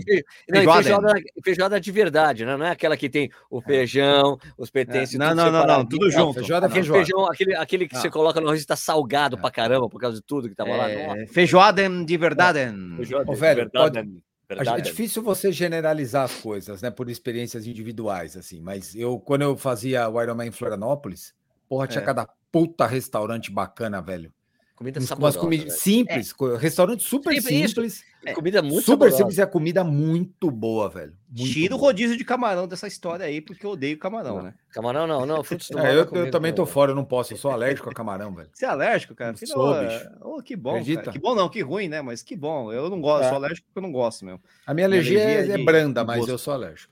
não, feijoada, feijoada de verdade, né? Não é aquela que tem o é. feijão, os pertences. É, não, não, não, não, tudo junto. Feijoada, aquele feijoada. feijão, aquele, aquele que ah. você coloca no arroz e tá salgado é. pra caramba por causa de tudo que tava é, lá. Nossa. Feijoada de verdade. Feijoada velho, de verdade. Pode... É difícil você generalizar as coisas, né, por experiências individuais, assim. Mas eu, quando eu fazia o Ironman em Florianópolis, porra, tinha é. cada puta restaurante bacana, velho. Comida saborosa. Comida simples, é. restaurante super simples. simples. É. Comida muito Super saborosa. simples e a comida muito boa, velho. Muito Tira o rodízio de camarão dessa história aí, porque eu odeio camarão, não. né? Camarão não, não. Frutos do é, eu, eu também tô fora, eu não posso, eu sou alérgico a camarão, velho. Você é alérgico, cara? Que sou, bicho. Oh, que bom, Que bom não, que ruim, né? Mas que bom. Eu não gosto, é. sou alérgico porque eu não gosto mesmo. A minha alergia, minha alergia é, é, branda, mas eu sou alérgico.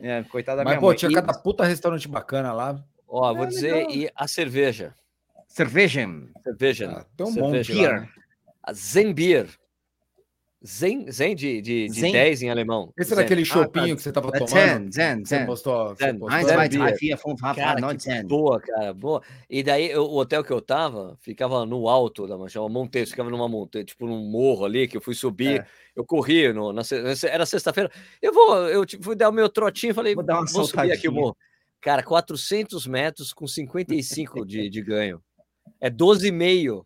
É, coitada da mas, minha pô, mãe. tinha cada puta restaurante bacana lá. Ó, vou é, dizer, e a cerveja. Cerveja. Cerveja. Ah, tão cerveja bom. Beer. A Zen Beer. Zen, Zen de, de, de 10 em alemão. Esse era aquele chopinho ah, tá. que você tava tomando? Zen, Zen, Zen. Você postou, zen. Você postou. cara, zen. Boa, cara, boa. E daí, o hotel que eu tava ficava no alto da chama montanha, ficava numa montanha, tipo num morro ali, que eu fui subir, é. eu corri, no, na, era sexta-feira, eu vou, eu fui dar o meu trotinho, falei, vou, dar uma vou subir aqui o morro. Cara, 400 metros com 55 de, de ganho. É 12,5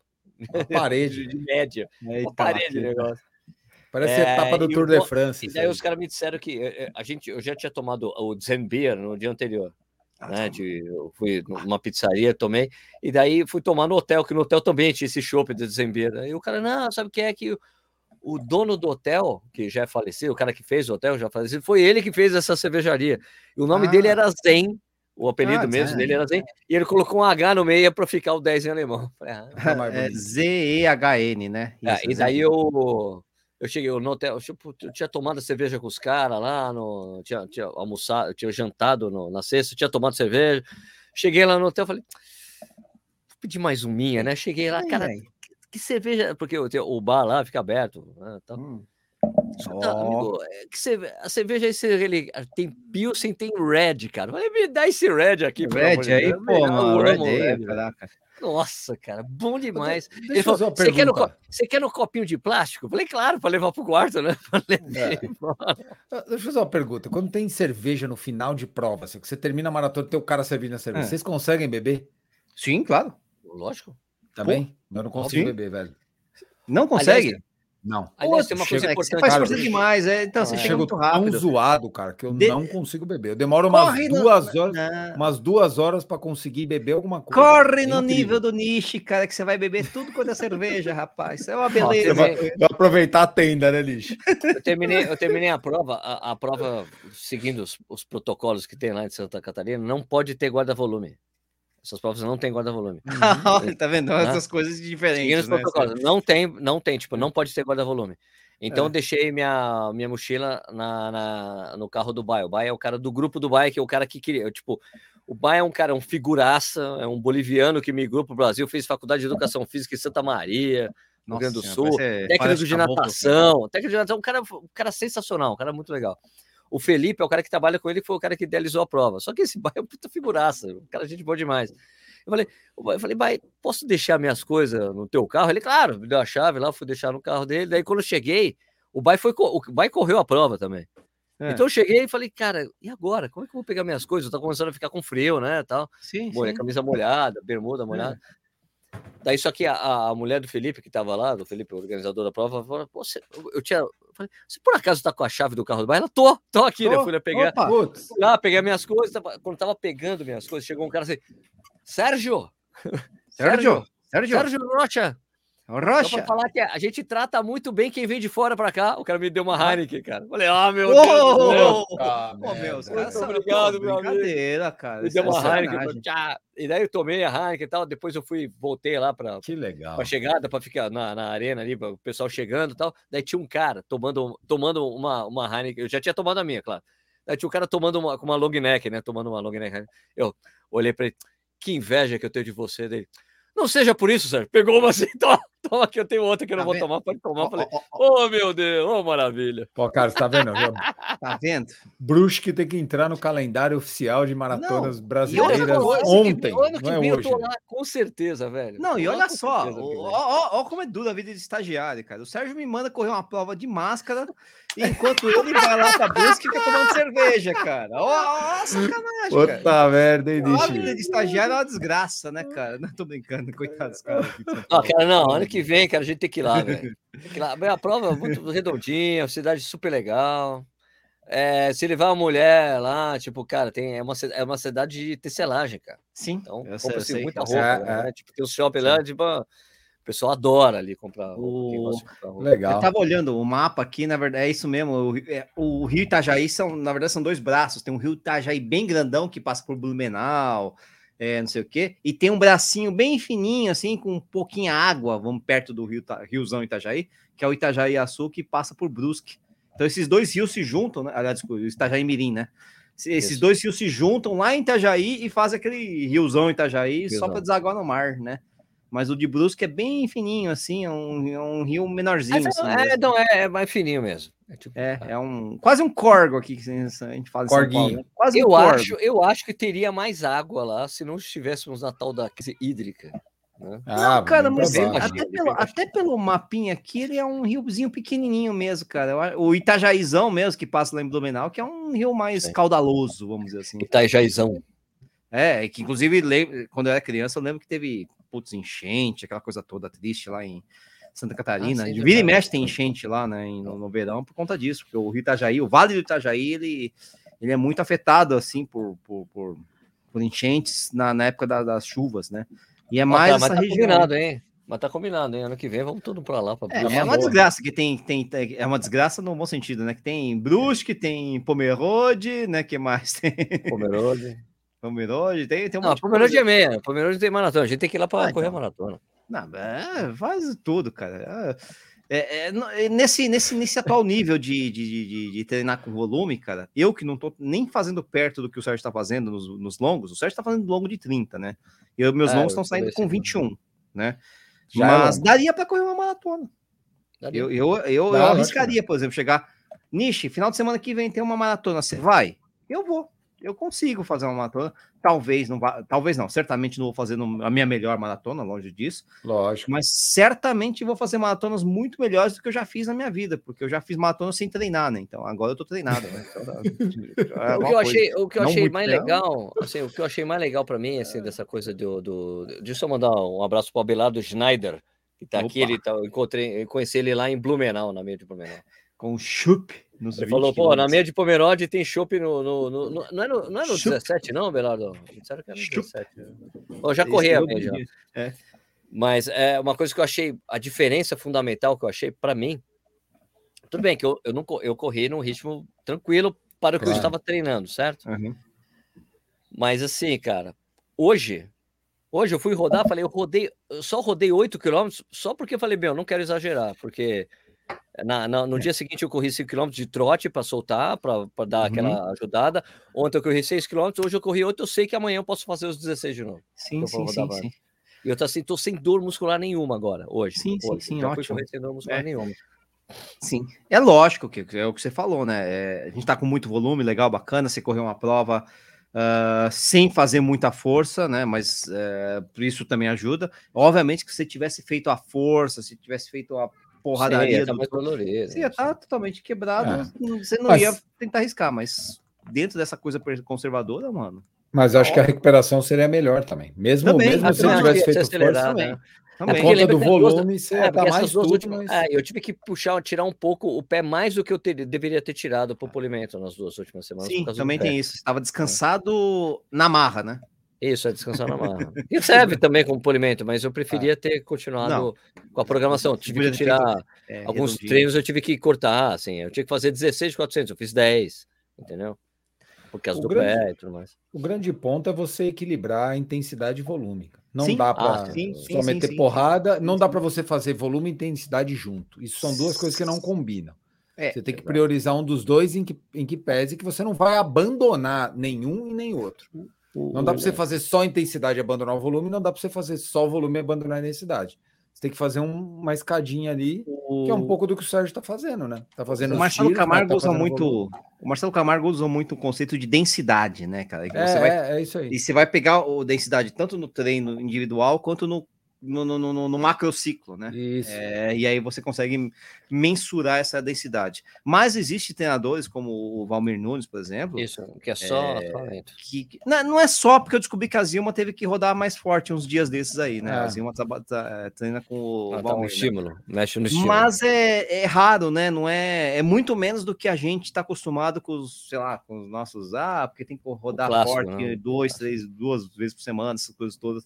parede de média. Eita, parede de negócio. Parece é, a etapa do Tour de France. E daí os caras me disseram que eh, eh, a gente, eu já tinha tomado o Zenbeer no dia anterior. Ah, né, tá. de, eu fui numa pizzaria, tomei, e daí fui tomar no hotel, que no hotel também tinha esse chopp de Zenbeer. E o cara, não, sabe o que é que o, o dono do hotel, que já é falecido, o cara que fez o hotel já faleceu, foi ele que fez essa cervejaria. E o nome ah. dele era Zen, o apelido ah, mesmo dele era Zen, e ele colocou um H no meio para ficar o 10 em alemão. ah, é Z-E-H-N, né? É, Isso, é, e daí eu eu cheguei no hotel, eu, tipo, eu tinha tomado cerveja com os caras lá, no, tinha, tinha almoçado, tinha jantado no, na sexta, tinha tomado cerveja. Cheguei lá no hotel, falei, vou pedir mais um minha, né? Cheguei lá, cara, que, cerveja, porque o, o bar lá fica aberto, né, tá. Hum. Amigo, é que cerveja, a cerveja aí ele, tem Pilsen, tem Red, cara. Falei, me dá esse Red aqui, Red aí, pô, mano, Red aí, caraca. Nossa, cara, bom demais. Deixa Ele falou, você quer, no, você quer no copinho de plástico? Eu falei, claro, para levar para o quarto, né? É. Deixa eu fazer uma pergunta. Quando tem cerveja no final de prova, assim, que você termina a maratona e tem o cara servindo a cerveja, é. vocês conseguem beber? Sim, claro. Lógico. Também? Tá eu não consigo Sim. beber, velho. Não consegue? Aliás, não. Aliás, tem uma coisa chega, importante. Você faz força demais, é, então você chega muito rápido. tão zoado, cara, que eu de... não consigo beber. Eu demoro umas Corre duas no... horas, não. umas duas horas para conseguir beber alguma coisa. Corre é no nível do niche, cara, que você vai beber tudo quanto é cerveja, rapaz. Isso é uma beleza. vai, vai, aproveitar a tenda, né, niche? Eu terminei, eu terminei a prova, a, a prova seguindo os, os protocolos que tem lá em Santa Catarina, não pode ter guarda-volume. Essas provas não tem guarda-volume. Uhum. tá vendo? Né? Essas coisas diferentes. Né? Não tem, não tem, tipo, não pode ter guarda-volume. Então é. deixei minha, minha mochila na, na, no carro do Bai. O Bai é o cara do grupo do Bai, que é o cara que queria. Tipo, o Bai é um cara, um figuraça, é um boliviano que migrou para o Brasil, fez faculdade de educação física em Santa Maria, no Rio Grande do Sul, técnico de natação, técnico de natação, um cara, um cara sensacional, um cara muito legal. O Felipe é o cara que trabalha com ele, foi o cara que idealizou a prova. Só que esse bai é um puta figuraça, um cara gente boa demais. Eu falei, eu falei, bai, posso deixar minhas coisas no teu carro? Ele, claro, me deu a chave lá, fui deixar no carro dele. Daí quando eu cheguei, o bai foi, o bai correu a prova também. É. Então eu cheguei e falei, cara, e agora? Como é que eu vou pegar minhas coisas? Eu tô começando a ficar com frio, né, tal. Sim, sim. camisa molhada, bermuda molhada. É. Daí só que a, a mulher do Felipe, que estava lá, do Felipe, o organizador da prova, falou: Pô, você, eu tinha. Falei, você por acaso tá com a chave do carro do bairro? Ela, tô, tô aqui, tô. né? Fui lá pegar. Opa, fui lá, peguei minhas coisas. Tava, quando tava pegando minhas coisas, chegou um cara assim: Sérgio! Sérgio! Sérgio, Sérgio Rocha! Rocha. Só falar que a gente trata muito bem quem vem de fora para cá. O cara me deu uma Heineken, cara. Falei, ah, meu oh, Deus. Oh, ah, oh, meu, muito obrigado, meu brincadeira, amigo. cara. Me deu uma é Heineken. Pra... E daí eu tomei a Heineken e tal. Depois eu fui, voltei lá para que legal. Pra chegada, para ficar na, na arena ali, o pessoal chegando e tal. Daí tinha um cara tomando, tomando uma, uma Heineken. Eu já tinha tomado a minha, claro. Daí tinha um cara tomando uma, com uma long neck, né? Tomando uma long neck. Eu olhei para ele. Que inveja que eu tenho de você dele. Não seja por isso, Sérgio. Pegou uma assim, toma, toma que eu tenho outra que eu não tá vou vendo? tomar, pode tomar. Falei, oh, meu Deus, oh, maravilha. Pô, cara, você tá vendo? tá vendo? Brusque tem que entrar no calendário oficial de maratonas não, brasileiras ontem. Ano que é vem eu tô lá, com certeza, velho. Não, e olha só, ó, como é dura a vida de estagiário, cara. O Sérgio me manda correr uma prova de máscara enquanto ele vai lá pra Brusque e fica tomando cerveja, cara. Ó, ó, sacanagem, Puta cara. merda, hein, A vida de estagiário é uma desgraça, né, cara? Não tô brincando, coitados, cara. Ah, cara, não, ano que vem, cara, a gente tem que ir lá, velho. A prova é muito redondinha, cidade super legal. É, se levar uma mulher lá, tipo, cara, tem, é, uma, é uma cidade de tecelagem, cara. Sim. Então, compra-se muita roupa, é, né? Tipo, tem o shopping lá, tipo, o pessoal adora ali comprar o... roupa. Legal. Eu tava olhando o mapa aqui, na verdade, é isso mesmo. O, é, o Rio Itajaí são, na verdade, são dois braços. Tem um Rio Itajaí bem grandão que passa por Blumenau, é, não sei o quê, e tem um bracinho bem fininho, assim, com um pouquinho água, vamos perto do rio, riozão Itajaí, que é o Itajaí Açu, que passa por Brusque. Então esses dois rios se juntam, né? Aliás, o Itajaí Mirim, né? Esses Isso. dois rios se juntam lá em Itajaí e fazem aquele riozão Itajaí riozão. só para desaguar no mar, né? Mas o de Brusque é bem fininho, assim, é um, é um rio menorzinho. Assim, é, não, é, é, mais fininho mesmo. É, tipo, é, é, um quase um corgo aqui que a gente fala. Corguinho. Paulo, né? Quase eu um acho, eu acho que teria mais água lá se não estivéssemos na tal da crise hídrica. Né? Ah, não, cara, mas até pelo, até pelo mapinha aqui, ele é um riozinho pequenininho mesmo, cara. O Itajaizão mesmo, que passa lá em Blumenau, que é um rio mais Sim. caudaloso, vamos dizer assim. Itajaizão. É, que inclusive, quando eu era criança, eu lembro que teve, putz, enchente, aquela coisa toda triste lá em Santa Catarina. Ah, sim, Vira e mexe tem enchente lá, né, no, no, verão, por conta disso, porque o rio Itajaí, o Vale do Itajaí, ele, ele é muito afetado, assim, por, por, por, por enchentes na, na época da, das chuvas, né? E é mais mas tá, mas tá combinado, hein? Mas tá combinado, hein? Ano que vem vamos tudo para lá. Pra... É, é, uma desgraça que tem, tem, tem, É uma desgraça no bom sentido, né? Que tem Brusque, tem Pomerode, né? que mais tem? Pomerode. Pomerode, tem, tem uma. Não, Pomerode é meia. Pomerode tem maratona. A gente tem que ir lá para ah, correr então. a maratona. Não, é, faz tudo, cara. É, é, é, nesse, nesse, nesse atual nível de, de, de, de, treinar com volume, cara, eu que não tô nem fazendo perto do que o Sérgio tá fazendo nos, nos longos, o Sérgio tá fazendo longo de 30, né? E meus é, longos estão saindo com 21, né? Já é Mas daria para correr uma maratona. Daria. Eu, eu, eu, eu arriscaria, por exemplo, chegar. Nishi, final de semana que vem tem uma maratona. Você vai? Eu vou eu consigo fazer uma maratona. Talvez não vá, talvez não, certamente não vou fazer a minha melhor maratona, longe disso. Lógico. Mas certamente vou fazer maratonas muito melhores do que eu já fiz na minha vida, porque eu já fiz maratona sem treinar, né? Então agora eu tô treinado, né? Então, é o que eu achei, o que eu achei mais legal, assim, o que eu achei mais legal para mim, assim, dessa coisa do, do. Deixa eu mandar um abraço para o Abelardo Schneider, que tá Opa. aqui, ele tá, eu encontrei, eu conheci ele lá em Blumenau, na meia de Blumenau. Com chup nos Ele falou, pô, na meia de Pomerode tem chopp no, no, no, no, Não é no, não é no 17, não, Belardo? Disseram que era no 17. Eu já corri a média. É. Mas é uma coisa que eu achei, a diferença fundamental que eu achei para mim. Tudo bem que eu, eu, não, eu corri num ritmo tranquilo para o que claro. eu estava treinando, certo? Uhum. Mas assim, cara, hoje, hoje eu fui rodar, falei, eu rodei, eu só rodei 8 quilômetros, só porque eu falei, meu, eu não quero exagerar, porque na, na, no dia seguinte eu corri 5 km de trote para soltar, para dar uhum. aquela ajudada. Ontem eu corri 6 km, hoje eu corri 8, eu sei que amanhã eu posso fazer os 16 de novo. Sim, sim, sim, sim, E eu tô assim, tô sem dor muscular nenhuma agora, hoje. Sim, hoje. sim, sim, Já ótimo. sem dor muscular é. nenhuma. Sim, é lógico que é o que você falou, né? É, a gente tá com muito volume, legal, bacana. Você correu uma prova uh, sem fazer muita força, né? Mas uh, por isso também ajuda. Obviamente que se você tivesse feito a força, se tivesse feito a porradaria. Do... dolorido, Você ia estar tá totalmente quebrado, é. você não mas... ia tentar arriscar, mas dentro dessa coisa conservadora, mano. Mas acho que a recuperação seria melhor também. Mesmo, também, mesmo se tivesse feito força, também. Né? Também. Por conta do volume, duas, você é, tá mais tudo, últimas, mas... é, eu tive que puxar, tirar um pouco o pé mais do que eu ter, deveria ter tirado para o polimento nas duas últimas semanas. Sim, também tem isso. Estava descansado é. na marra, né? Isso, é descansar na marra. E serve também como polimento, mas eu preferia ter continuado não. com a programação. Tive que tirar é, alguns redondinho. treinos, eu tive que cortar, assim, eu tinha que fazer 16 de 400, eu fiz 10, entendeu? Por causa o do grande, pé e tudo mais. O grande ponto é você equilibrar a intensidade e volume. Não sim? dá para ah, só meter sim, porrada, não dá para você fazer volume e intensidade junto. Isso são duas coisas que não combinam. É, você tem que priorizar um dos dois em que, em que pese que você não vai abandonar nenhum e nem outro. Não dá para você fazer só intensidade e abandonar o volume, não dá para você fazer só o volume e abandonar a intensidade. Você tem que fazer um, uma escadinha ali, o... que é um pouco do que o Sérgio está fazendo, né? Tá fazendo o Marcelo tiros, Camargo tá usa muito. O Marcelo Camargo usa muito o conceito de densidade, né, cara? É, vai... é, é isso aí. E você vai pegar o densidade tanto no treino individual quanto no no, no, no, no macrociclo, né? Isso. É, e aí você consegue mensurar essa densidade. Mas existe treinadores como o Valmir Nunes, por exemplo. Isso, que é só é, que, não, não, é só porque eu descobri que a Zilma teve que rodar mais forte uns dias desses aí, né? É. A Zilma tá, tá, é, treina com o ah, Valmir. Tá um né? estímulo, né? mexe no estímulo. Mas é, é raro, né? Não é, é muito menos do que a gente está acostumado com os, sei lá, com os nossos. Ah, porque tem que rodar clássico, forte né? dois, três, duas vezes por semana, essas coisas todas.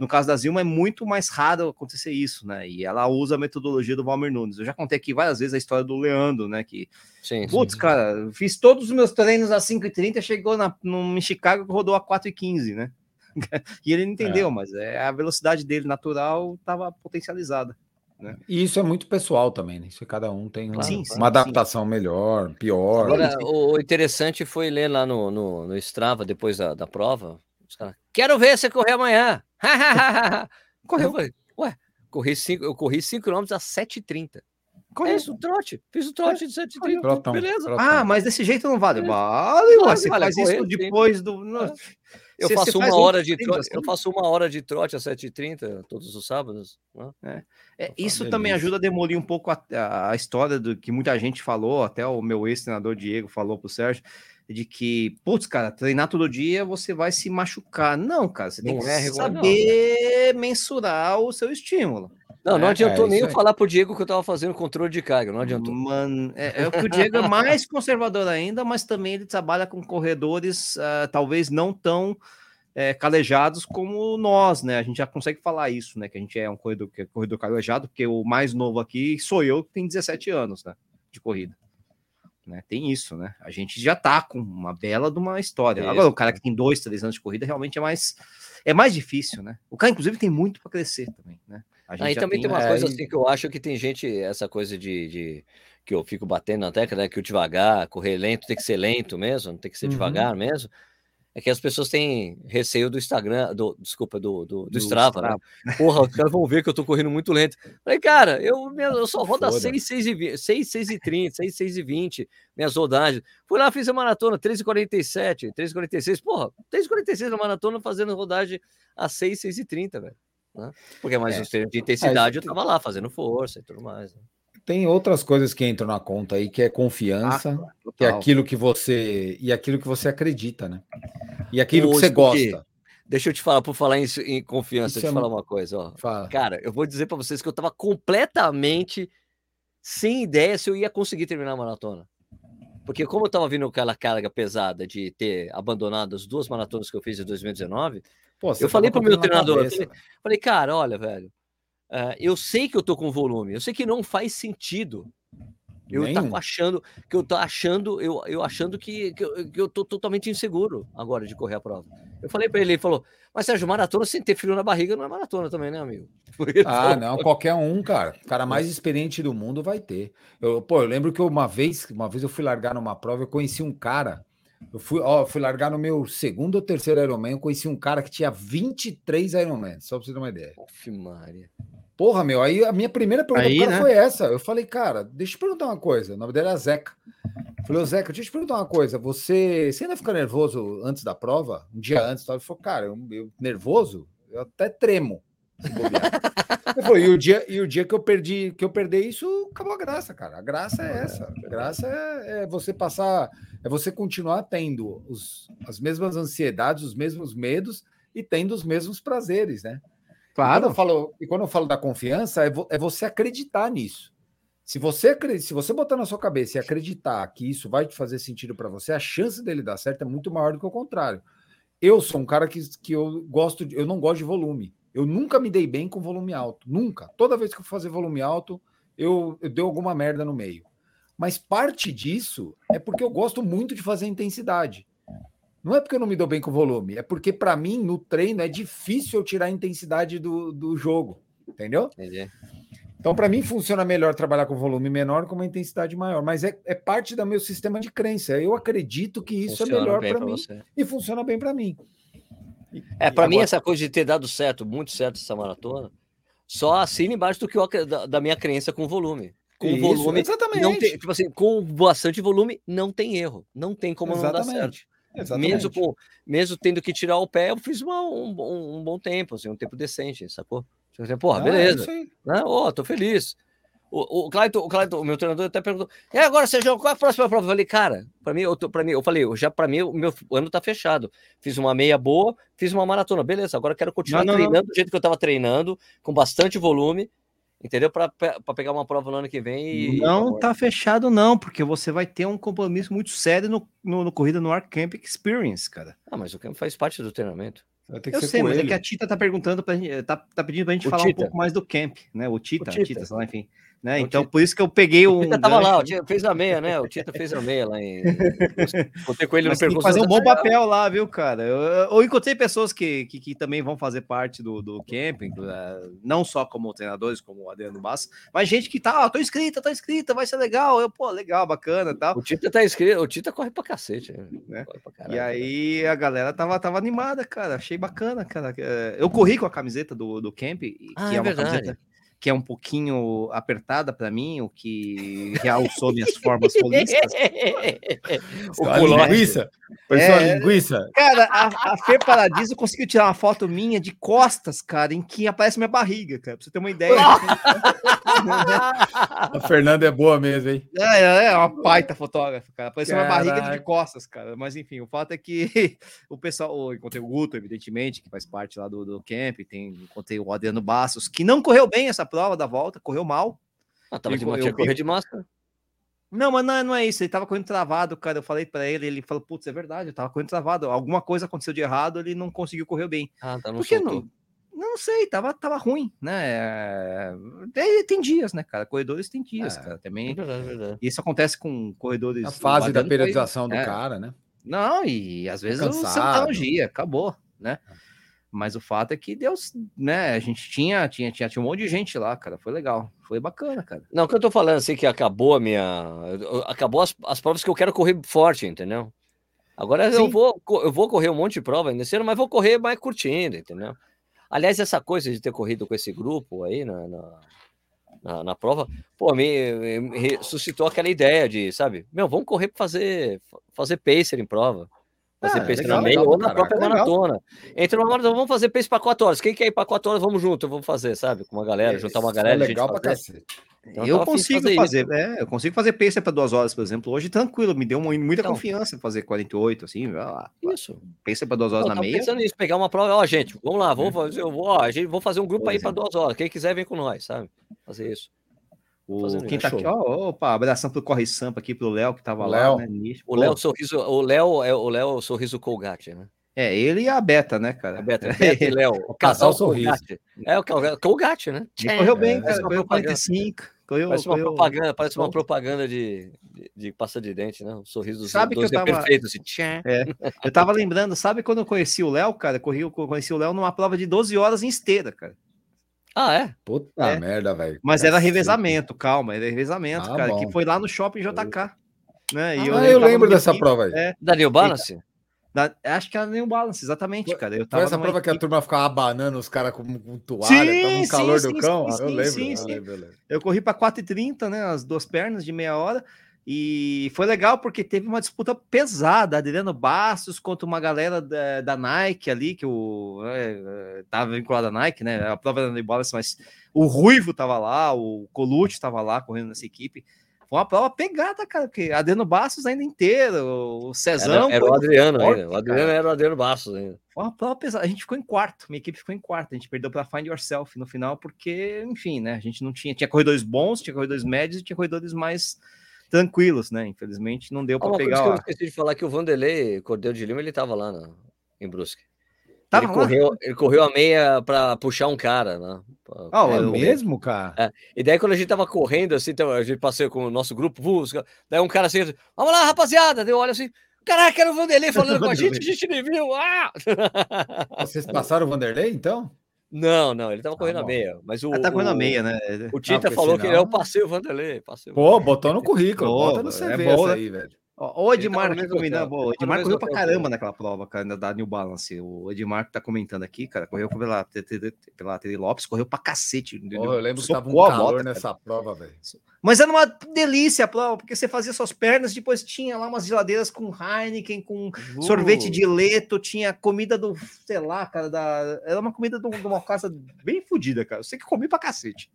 No caso da Zilma, é muito mais raro acontecer isso, né? E ela usa a metodologia do Valmir Nunes. Eu já contei aqui várias vezes a história do Leandro, né? Que, sim, putz, sim. cara, fiz todos os meus treinos a 5h30, chegou na, no, em Chicago rodou a 4h15, né? e ele não entendeu, é. mas é, a velocidade dele natural estava potencializada. Né? E isso é muito pessoal também, né? Isso cada um tem uma, sim, sim, uma adaptação sim. melhor, pior. Agora, o, interessante foi ler lá no, no, no Strava, depois da, da prova, Quero ver você correr amanhã. Correu. Corri cinco, eu corri 5 km a 7h30. É isso, trote. Fiz o trote é. de 7h30. Trotão, beleza. Trotão. Ah, mas desse jeito não vale. Vale, vale você vale, faz correr, isso depois sim. do. É. Eu você, faço você uma hora de trote. Assim? Eu faço uma hora de trote às 7h30 todos os sábados. Né? É. É, isso também ajuda a demolir um pouco a, a, história do que muita gente falou, até o meu ex-treinador Diego falou pro Sérgio, de que, putz, cara, treinar todo dia você vai se machucar. Não, cara, você tem não que é saber não, mensurar o seu estímulo. Não, não é, adiantou é, nem eu falar pro Diego que eu tava fazendo controle de carga, não adiantou. Mano, é, é que o Diego é mais conservador ainda, mas também ele trabalha com corredores uh, talvez não tão é, calejados como nós, né? A gente já consegue falar isso, né? Que a gente é um corredor, que é corredor calejado, porque o mais novo aqui sou eu, que tem 17 anos, né? De corrida. Né? Tem isso, né? A gente já tá com uma bela de uma história. Agora, o cara que tem dois, três anos de corrida realmente é mais é mais difícil, né? O cara, inclusive, tem muito para crescer também, né? Aí também tem, tem uma é, coisa assim que eu acho que tem gente, essa coisa de, de que eu fico batendo na tecla, né? Que o devagar, correr lento, tem que ser lento mesmo, não tem que ser uhum. devagar mesmo. É que as pessoas têm receio do Instagram, do, desculpa, do, do, do, do Strava, Strava. Né? Porra, os caras vão ver que eu tô correndo muito lento. Falei, cara, eu, eu só rodo a 6, 6 e 20, 6, 6 e 30, 6, 6 e 20, minhas rodagens. Fui lá, fiz a maratona, 3 e 47, 3 e 46. Porra, 3 e 46 na maratona fazendo rodagem a 6, 6 e 30, velho. Né? Porque mais é. um de intensidade eu tava lá fazendo força e tudo mais. Né? Tem outras coisas que entram na conta aí, que é confiança, ah, que é aquilo que você e aquilo que você acredita, né? E aquilo Pô, que você gosta. Deixa eu te falar, por falar em, em confiança, deixa eu te é... falar uma coisa, ó. Fala. Cara, eu vou dizer para vocês que eu tava completamente sem ideia se eu ia conseguir terminar a maratona. Porque como eu tava vindo aquela carga pesada de ter abandonado as duas maratonas que eu fiz em 2019, Pô, eu falei pro meu treinador, falei, falei, cara, olha, velho, uh, eu sei que eu tô com volume, eu sei que não faz sentido eu Nenhum. achando que eu tô achando, eu, eu achando que, que, eu, que eu tô totalmente inseguro agora de correr a prova. Eu falei para ele, ele falou: Mas Sérgio, maratona sem ter frio na barriga não é maratona também, né, amigo? Ah, não, qualquer um, cara. O cara mais experiente do mundo vai ter. Eu, pô, eu lembro que uma vez, uma vez eu fui largar numa prova, eu conheci um cara eu fui, ó, fui largar no meu segundo ou terceiro Ironman. Eu conheci um cara que tinha 23 Ironman, só pra você ter uma ideia. Uf, Maria. Porra, meu, aí a minha primeira pergunta aí, né? foi essa. Eu falei, cara, deixa eu te perguntar uma coisa. O nome dele era Zeca. Eu falei, ô Zeca, deixa eu te perguntar uma coisa. Você, você ainda fica nervoso antes da prova? Um dia antes? Ele falou, cara, eu, eu nervoso? Eu até tremo. Falei, e, o dia, e o dia que eu perdi, que eu perdi isso, acabou a graça, cara. A graça é essa. A graça é, é você passar é você continuar tendo os, as mesmas ansiedades, os mesmos medos e tendo os mesmos prazeres, né? Claro. E quando eu falo, e quando eu falo da confiança, é, vo, é você acreditar nisso. Se você, se você botar na sua cabeça e acreditar que isso vai te fazer sentido para você, a chance dele dar certo é muito maior do que o contrário. Eu sou um cara que, que eu gosto de, eu não gosto de volume. Eu nunca me dei bem com volume alto, nunca. Toda vez que eu fazer volume alto, eu, eu dei alguma merda no meio. Mas parte disso é porque eu gosto muito de fazer intensidade. Não é porque eu não me dou bem com o volume, é porque para mim no treino é difícil eu tirar a intensidade do, do jogo, entendeu? Entendi. Então, para mim, funciona melhor trabalhar com volume menor com uma intensidade maior, mas é, é parte do meu sistema de crença. Eu acredito que isso é funciona é melhor para mim você. e funciona bem para mim. É, para mim, essa coisa de ter dado certo, muito certo essa maratona, só assina embaixo do que eu, da, da minha crença com volume com Isso, volume. Exatamente. Não tem, tipo assim, com bastante volume, não tem erro. Não tem como exatamente. não dar certo. Exatamente. Mesmo, com, mesmo tendo que tirar o pé, eu fiz uma, um, um, bom tempo, assim, um tempo decente, sacou? Porra, ah, beleza. É né? Oh, tô feliz. O, o, Clayton, o Clayton, o meu treinador até perguntou: e agora, Sérgio, qual é a próxima prova? Eu falei, cara, para mim, eu tô, mim, eu falei, já para mim, o meu ano tá fechado. Fiz uma meia boa, fiz uma maratona, beleza. Agora quero continuar não, não, treinando não. do jeito que eu tava treinando, com bastante volume entendeu? Para pegar uma prova no ano que vem. E... Não tá fechado, não, porque você vai ter um compromisso muito sério no, no, no Corrida no Arc Camp Experience, cara. Ah, mas o camp faz parte do treinamento. Eu sei, mas é que a Tita tá perguntando pra gente, tá, tá pedindo pra gente o falar Tita. um pouco mais do camp, né? O Tita, o Tita, Tita sei lá, enfim. Né? Então, por isso que eu peguei um. O Tita tava lá, o Tita fez a meia, né? O Tita fez a meia lá em. Contei com ele no percurso. fazer um bom papel lá, viu, cara? Eu, eu encontrei pessoas que, que, que, também vão fazer parte do, do camping, eh, não só como treinadores, como o Adriano Bass, mas gente que tá, ó, tô inscrita, tô inscrita, vai ser legal. Eu, pô, legal, bacana tal. O Tita tá inscrito, o Tita corre pra cacete. Né? Pra e aí a galera tava, tava animada, cara. Achei bacana, cara. Eh, eu corri com a camiseta do, do camp, ah, que é, é uma verdade. camiseta que é um pouquinho apertada para mim, o que realçou minhas formas holistas. o culote. linguiça? É, linguiça? Cara, a, a Fê Paradiso conseguiu tirar uma foto minha de costas, cara, em que aparece minha barriga, cara, pra você ter uma ideia. a Fernanda é boa mesmo, hein? É, é, é uma baita fotógrafa, cara. Apareceu uma barriga de costas, cara. Mas enfim, o fato é que o pessoal, eu encontrei o Guto, evidentemente, que faz parte lá do, do camp, tem, encontrei o Adriano Bastos, que não correu bem essa prova da volta, correu mal. Ah, tava de, eu, correr de máscara. Não, mas não, é, não, é isso. Ele tava correndo travado, cara. Eu falei para ele, ele falou: Putz, é verdade, eu tava correndo travado. Alguma coisa aconteceu de errado, ele não conseguiu correr bem. Ah, tá, não Por que não? Não sei, tava, tava ruim, né? Tem, tem dias, né, cara? Corredores tem dias, é, cara. Também. É verdade, é verdade. Isso acontece com corredores. A fase da periodização do é. cara, né? Não, e às vezes Cansado. você dia, acabou, né? É. Mas o fato é que Deus, né? A gente tinha, tinha, tinha, tinha um monte de gente lá, cara. Foi legal, foi bacana, cara. Não, o que eu tô falando assim que acabou a minha, acabou as, as provas que eu quero correr forte, entendeu? Agora Sim. eu vou, eu vou correr um monte de prova nesse ano, mas vou correr mais curtindo, entendeu? Aliás, essa coisa de ter corrido com esse grupo aí na, na, na, na prova, pô, me, me, suscitou aquela ideia de, sabe, meu, vamos correr para fazer, fazer pacer em prova. Fazer ah, pace legal, na meia ou na própria maratona. Entre uma maratona, vamos fazer pace para 4 horas. Quem quer ir para 4 horas, vamos junto, vamos fazer, sabe? Com uma galera, é, juntar uma galera. É legal para cacete. Então, eu consigo fazer, fazer é, eu consigo fazer pace para duas horas, por exemplo. Hoje, tranquilo, me deu muita então, confiança fazer 48, assim, lá, Isso. Pace para duas horas eu na meia. pensando nisso, pegar uma prova, ó, gente, vamos lá, vamos é. fazer, eu vou, ó, a gente, vou fazer um grupo aí para duas horas. Quem quiser, vem com nós, sabe? Fazer isso. O, quem tá aqui, ó, opa, abração pro Corre Sampa aqui pro Léo, que tava Léo. lá, né? O Léo Sorriso, o Léo é o Léo Sorriso Colgate, né? É, ele e a Beta, né, cara? A Beta, Beta e Léo. O casal Sorriso. É, o Colgate, né? Ele correu bem, é, cara, correu 45. Correu, parece uma correu... propaganda, parece uma propaganda de, de, de, pasta de dente, né? Um sorriso sabe que eu tava... perfeito, assim. É, eu tava lembrando, sabe quando eu conheci o Léo, cara? Corri, eu conheci o Léo numa prova de 12 horas em esteira, cara. Ah, é? Puta é. merda, velho. Mas era revezamento, calma, era revezamento, ah, cara, bom. que foi lá no shopping JK. Né? E ah, eu, eu lembro dessa prova aí. É. Da New Balance? Da, acho que era New Balance, exatamente, cara. Eu tava foi essa prova equipe... que a turma ficava abanando os caras com, com toalha, sim, tava um calor sim, do cão. Sim, eu lembro. Sim, sim. Eu, lembro, eu corri para 4h30, né? As duas pernas de meia hora. E foi legal porque teve uma disputa pesada, Adriano Bastos contra uma galera da, da Nike ali, que o é, tava vinculado à Nike, né? A prova era de bola, mas o Ruivo tava lá, o Colucci tava lá correndo nessa equipe. Foi uma prova pegada, cara, porque Adriano Bastos ainda inteiro, o Cezão. Era, era o Adriano forte, ainda. O Adriano cara. era o Adriano Bastos ainda. Foi uma prova pesada. A gente ficou em quarto, minha equipe ficou em quarto. A gente perdeu para Find Yourself no final, porque, enfim, né? A gente não tinha. Tinha corredores bons, tinha corredores médios e tinha corredores mais tranquilos, né? Infelizmente não deu para pegar. Coisa que eu esqueci de falar que o Vanderlei Cordeiro de Lima ele estava lá no, em Brusque. Tava ele, correu, ele correu a meia para puxar um cara, né? Ah, oh, é mesmo, cara? É. E daí, quando a gente tava correndo, assim, então, a gente passou com o nosso grupo, daí um cara assim, vamos lá, rapaziada, deu olha assim, caraca, era o Vanderlei falando com a gente, a gente nem viu, ah! Vocês passaram o Vanderlei, então? Não, não, ele tava correndo ah, a meia. Mas o, ah, tá correndo a meia, né? O Tita ah, falou que ele é o passeio Vanderlei. Passeio Pô, botou no currículo, Pô, bota no CV é bom, né? aí, velho. O Edmar aqui comentando, o Edmar correu pra caramba naquela prova, cara, da New Balance. O Edmar que tá comentando aqui, cara, correu pela, pela Tele Lopes, correu pra cacete. Oh, eu lembro que tava um calor nessa cara. prova, velho. Mas era uma delícia a prova, porque você fazia suas pernas, depois tinha lá umas geladeiras com Heineken, com uh. sorvete de leto, tinha comida do, sei lá, cara, da... era uma comida de uma casa bem fodida, cara. Eu sei que comi pra cacete.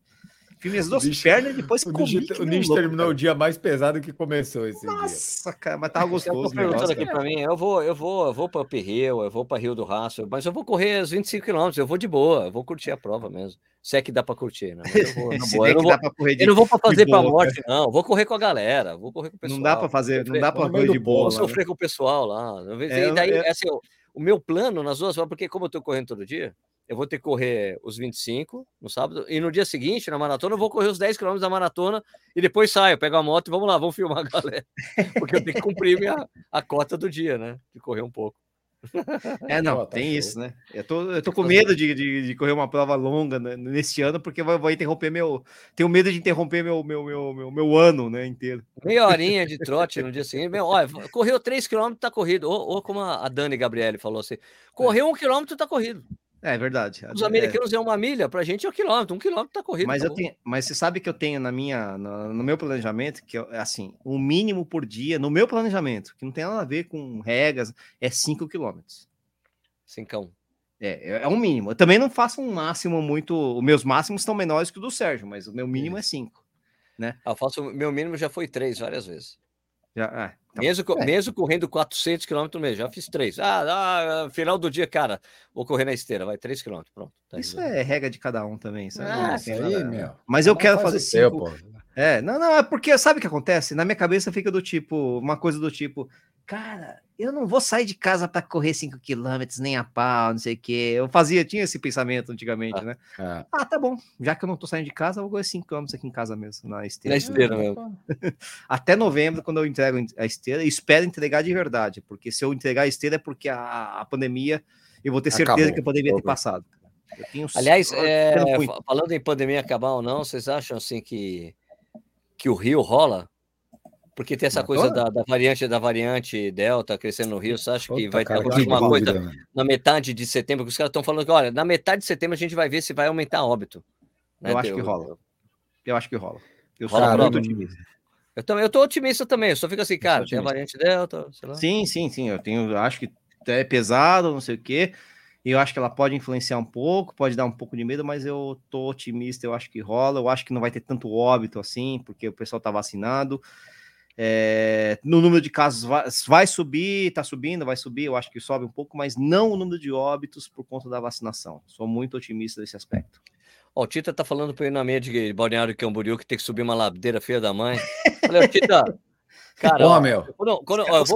Fiz minhas duas bicho, pernas e depois o comi. Nish, o Nish terminou cara. o dia mais pesado que começou esse Nossa, dia. cara, mas tava gostoso. Eu perguntando aqui para mim, eu vou, eu vou, eu vou para Rio, eu vou para Rio do Rastro, mas eu vou correr os 25 quilômetros, eu vou de boa, eu vou curtir a prova mesmo. Se é que dá para curtir, né? Eu, vou, boa. eu, não vou, de, eu não vou para fazer para morte, não. Vou correr com a galera, vou correr com o pessoal. Não dá para fazer, não dá para correr de boa. Vou sofrer né? com o pessoal lá. É, e daí, é... assim, o, o meu plano nas duas, porque como eu tô correndo todo dia, eu vou ter que correr os 25 no sábado, e no dia seguinte, na maratona, eu vou correr os 10 km da maratona e depois saio, pego a moto e vamos lá, vamos filmar a galera. Porque eu tenho que cumprir minha, a cota do dia, né? De correr um pouco. É, não, oh, tá tem show. isso, né? Eu tô, eu tô com medo de, de, de correr uma prova longa né, nesse ano, porque vai, vai interromper meu. Tenho medo de interromper meu, meu, meu, meu, meu ano, né, inteiro. Meia horinha de trote no dia seguinte. Meu, olha, correu 3 km, tá corrido. Ou, ou como a Dani Gabriele falou assim: correu 1 km, tá corrido. É verdade. Os americanos é, é uma milha, pra gente é um quilômetro, um quilômetro tá corrido. Mas, tá eu tenho, mas você sabe que eu tenho na minha, no, no meu planejamento, que é assim, o um mínimo por dia, no meu planejamento, que não tem nada a ver com regras, é 5 quilômetros. Cincão. É, é, é um mínimo. Eu também não faço um máximo muito. Os meus máximos estão menores que o do Sérgio, mas o meu mínimo é 5. Né? Ah, eu faço, meu mínimo já foi 3 várias vezes. Já, ah, então, mesmo, é. mesmo correndo 400 km no mês, já fiz três. Ah, ah, final do dia, cara, vou correr na esteira, vai 3 km, pronto. Tá isso é regra de cada um também, sabe? Ah, aí, meu. Mas eu não quero fazer cinco. é, não, não, é porque sabe o que acontece? Na minha cabeça fica do tipo, uma coisa do tipo, cara, eu não vou sair de casa para correr 5 quilômetros nem a pau, não sei o quê. Eu fazia, tinha esse pensamento antigamente, ah, né? É. Ah, tá bom, já que eu não tô saindo de casa, eu vou correr 5 quilômetros aqui em casa mesmo, na esteira. Na esteira mesmo. Até novembro, quando eu entrego a esteira, espero entregar de verdade, porque se eu entregar a esteira é porque a, a pandemia, eu vou ter certeza Acabou. que eu poderia ter passado. Aliás, é, falando em pandemia acabar ou não, vocês acham assim que, que o Rio rola? Porque tem essa coisa da, da, variante da variante Delta crescendo no Rio, você acha que vai ter alguma coisa dúvida, na metade de setembro? Porque os caras estão falando que, olha, na metade de setembro a gente vai ver se vai aumentar óbito. Né? Eu acho que rola. Eu acho que rola. Eu sou rola muito otimista. Eu, também, eu tô otimista também, eu só fico assim, cara, tem a variante Delta, Sim, sim, sim. Eu tenho, acho que é pesado, não sei o quê. E eu acho que ela pode influenciar um pouco, pode dar um pouco de medo, mas eu tô otimista, eu acho que rola. Eu acho que não vai ter tanto óbito assim, porque o pessoal tá vacinado. É, no número de casos vai, vai subir, está subindo, vai subir, eu acho que sobe um pouco, mas não o número de óbitos por conta da vacinação. Sou muito otimista nesse aspecto. Ó, o Tita tá falando para ir na meia de Balneário Camboriú que tem que subir uma ladeira feia da mãe. Olha, Tita, Cara, ó, meu. Quando, quando, ó, os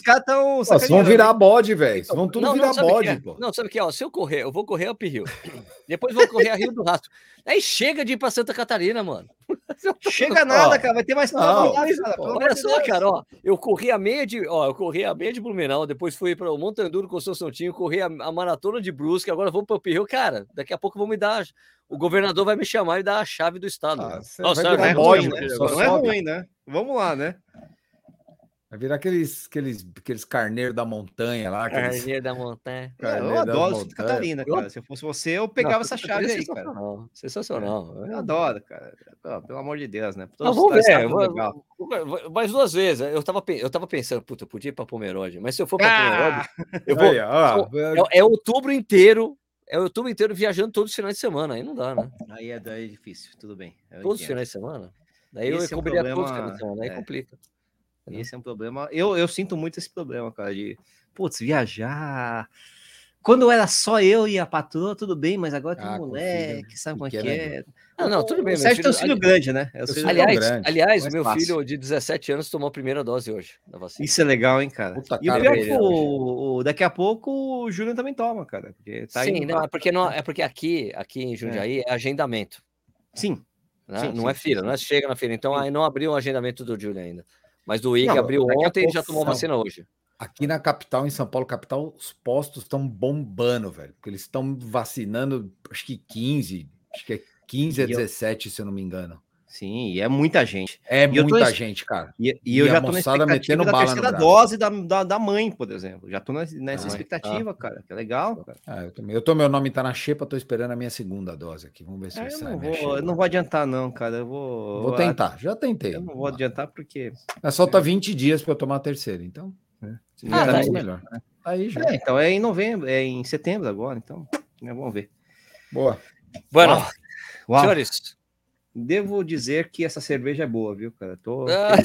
caras estão. Vão virar bode, velho. Vão tudo não, virar não, bode, é? pô. Não, sabe o que é? Ó, se eu correr, eu vou correr up Rio. Depois vou correr a Rio do Rastro. Aí chega de ir pra Santa Catarina, mano. Chega nada, cara. Vai ter mais não, cara, Olha só, cara, ó. Eu corri a meia de. Ó, eu corri a meia de Blumenau, depois fui para o Montanduro com o São Santinho, corri a, a maratona de Brusque, agora vou para o Rio. Cara, daqui a pouco vão me dar. O governador vai me chamar e dar a chave do estado. Ah, Nossa, é, né? Não é ruim, né? Vamos lá, né? Vai virar aqueles, aqueles, aqueles carneiros da montanha lá. Aqueles... Carneiro da montanha. Carneiro eu adoro Santa Catarina, cara. Se eu fosse você, eu pegava não, essa chave aí, cara. Sensacional. Eu adoro, cara. Pelo amor de Deus, né? Todos vamos ver. Vou, mais duas vezes. Eu tava, eu tava pensando, puta, eu podia ir pra Pomerode, mas se eu for pra ah! Pomerode, eu vou. Aí, ó, é, é outubro inteiro é o outubro inteiro viajando todos os finais de semana, aí não dá, né? Aí é, daí é difícil, tudo bem. Todos os finais de semana? Daí Esse eu cobriria é um todos os finais de semana, aí é. complica. Esse é um problema. Eu, eu sinto muito esse problema, cara, de, putz, viajar. Quando era só eu e a patroa, tudo bem, mas agora tem ah, um moleque, sabe como é que é? Não, não, tudo bem. O Sérgio tem um filho grande, né? É aliás, grande, aliás meu fácil. filho de 17 anos tomou a primeira dose hoje da vacina. Isso é legal, hein, cara? Puta e o pior é que o, daqui a pouco o Júnior também toma, cara. Porque tá Sim, não, é porque, não, é porque aqui, aqui em Jundiaí é, é agendamento. Sim. Né? Sim, não sim, é fila, sim. não é chega na fila. Então aí não abriu o agendamento do Júlio ainda. Mas do IG abriu ontem e já tomou vacina hoje. Aqui na capital, em São Paulo, capital, os postos estão bombando, velho. Porque eles estão vacinando, acho que 15, acho que é 15 a 17, eu... se eu não me engano. Sim, e é muita gente. É e muita gente, cara. E, e, e eu já tô na expectativa da terceira dose da, da, da, mãe, por exemplo. Já tô nessa expectativa, ah. cara. Que é legal, cara. Ah, eu, também. eu tô, meu nome tá na xepa, tô esperando a minha segunda dose aqui. Vamos ver se é, eu não vou, eu não vou adiantar, não, cara. Eu vou. Vou tentar, já tentei. Eu não vou adiantar porque. É só tá 20 dias para eu tomar a terceira, então. É. Ah, tá melhor. Né? Aí já. É, então é em novembro, é em setembro agora, então. Né, vamos ver. Boa. Bueno, Uau. senhores. Devo dizer que essa cerveja é boa, viu, cara? Tô. Ah.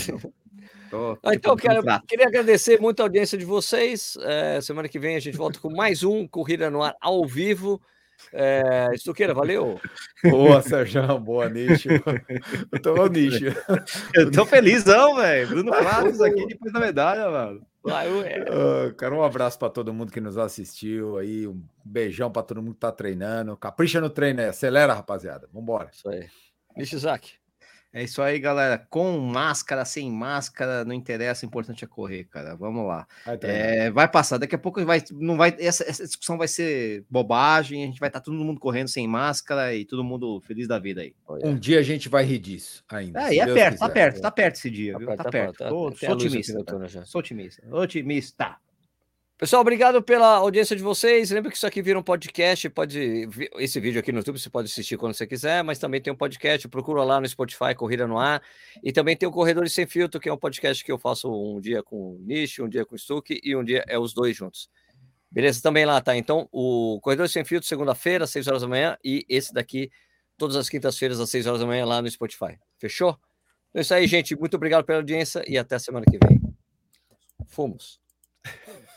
Tô, tô então, quero, queria agradecer muito a audiência de vocês. É, semana que vem a gente volta com mais um Corrida no Ar ao vivo. É, Estuqueira, valeu. Boa, Sérgio, boa, Nicho. Eu tô Nicho. Eu tô felizão, velho. Bruno Flávio aqui depois da medalha, mano. Uh, cara, um abraço para todo mundo que nos assistiu aí, um beijão para todo mundo que tá treinando. Capricha no treino aí, acelera, rapaziada. Vambora. Isso aí. Nishizaki. É isso aí, galera. Com máscara, sem máscara, não interessa. O importante é correr, cara. Vamos lá. Vai, é, vai passar. Daqui a pouco vai, não vai. Essa, essa, discussão vai ser bobagem. A gente vai estar tá todo mundo correndo sem máscara e todo mundo feliz da vida aí. Um dia a gente vai rir disso ainda. É, e é perto, tá quiser. tá perto, tá perto esse dia, tá viu? Perto, tá, tá perto. Tá, sou, otimista. Sou otimista. Otimista. Pessoal, obrigado pela audiência de vocês. Lembra que isso aqui vira um podcast. Pode esse vídeo aqui no YouTube você pode assistir quando você quiser, mas também tem um podcast. Procura lá no Spotify, Corrida no Ar. E também tem o Corredores Sem Filtro, que é um podcast que eu faço um dia com o Nish, um dia com o Stuck e um dia é os dois juntos. Beleza? Também lá tá. Então, o Corredores Sem Filtro, segunda-feira, às 6 horas da manhã, e esse daqui, todas as quintas-feiras, às 6 horas da manhã, lá no Spotify. Fechou? Então é isso aí, gente. Muito obrigado pela audiência e até semana que vem. Fomos.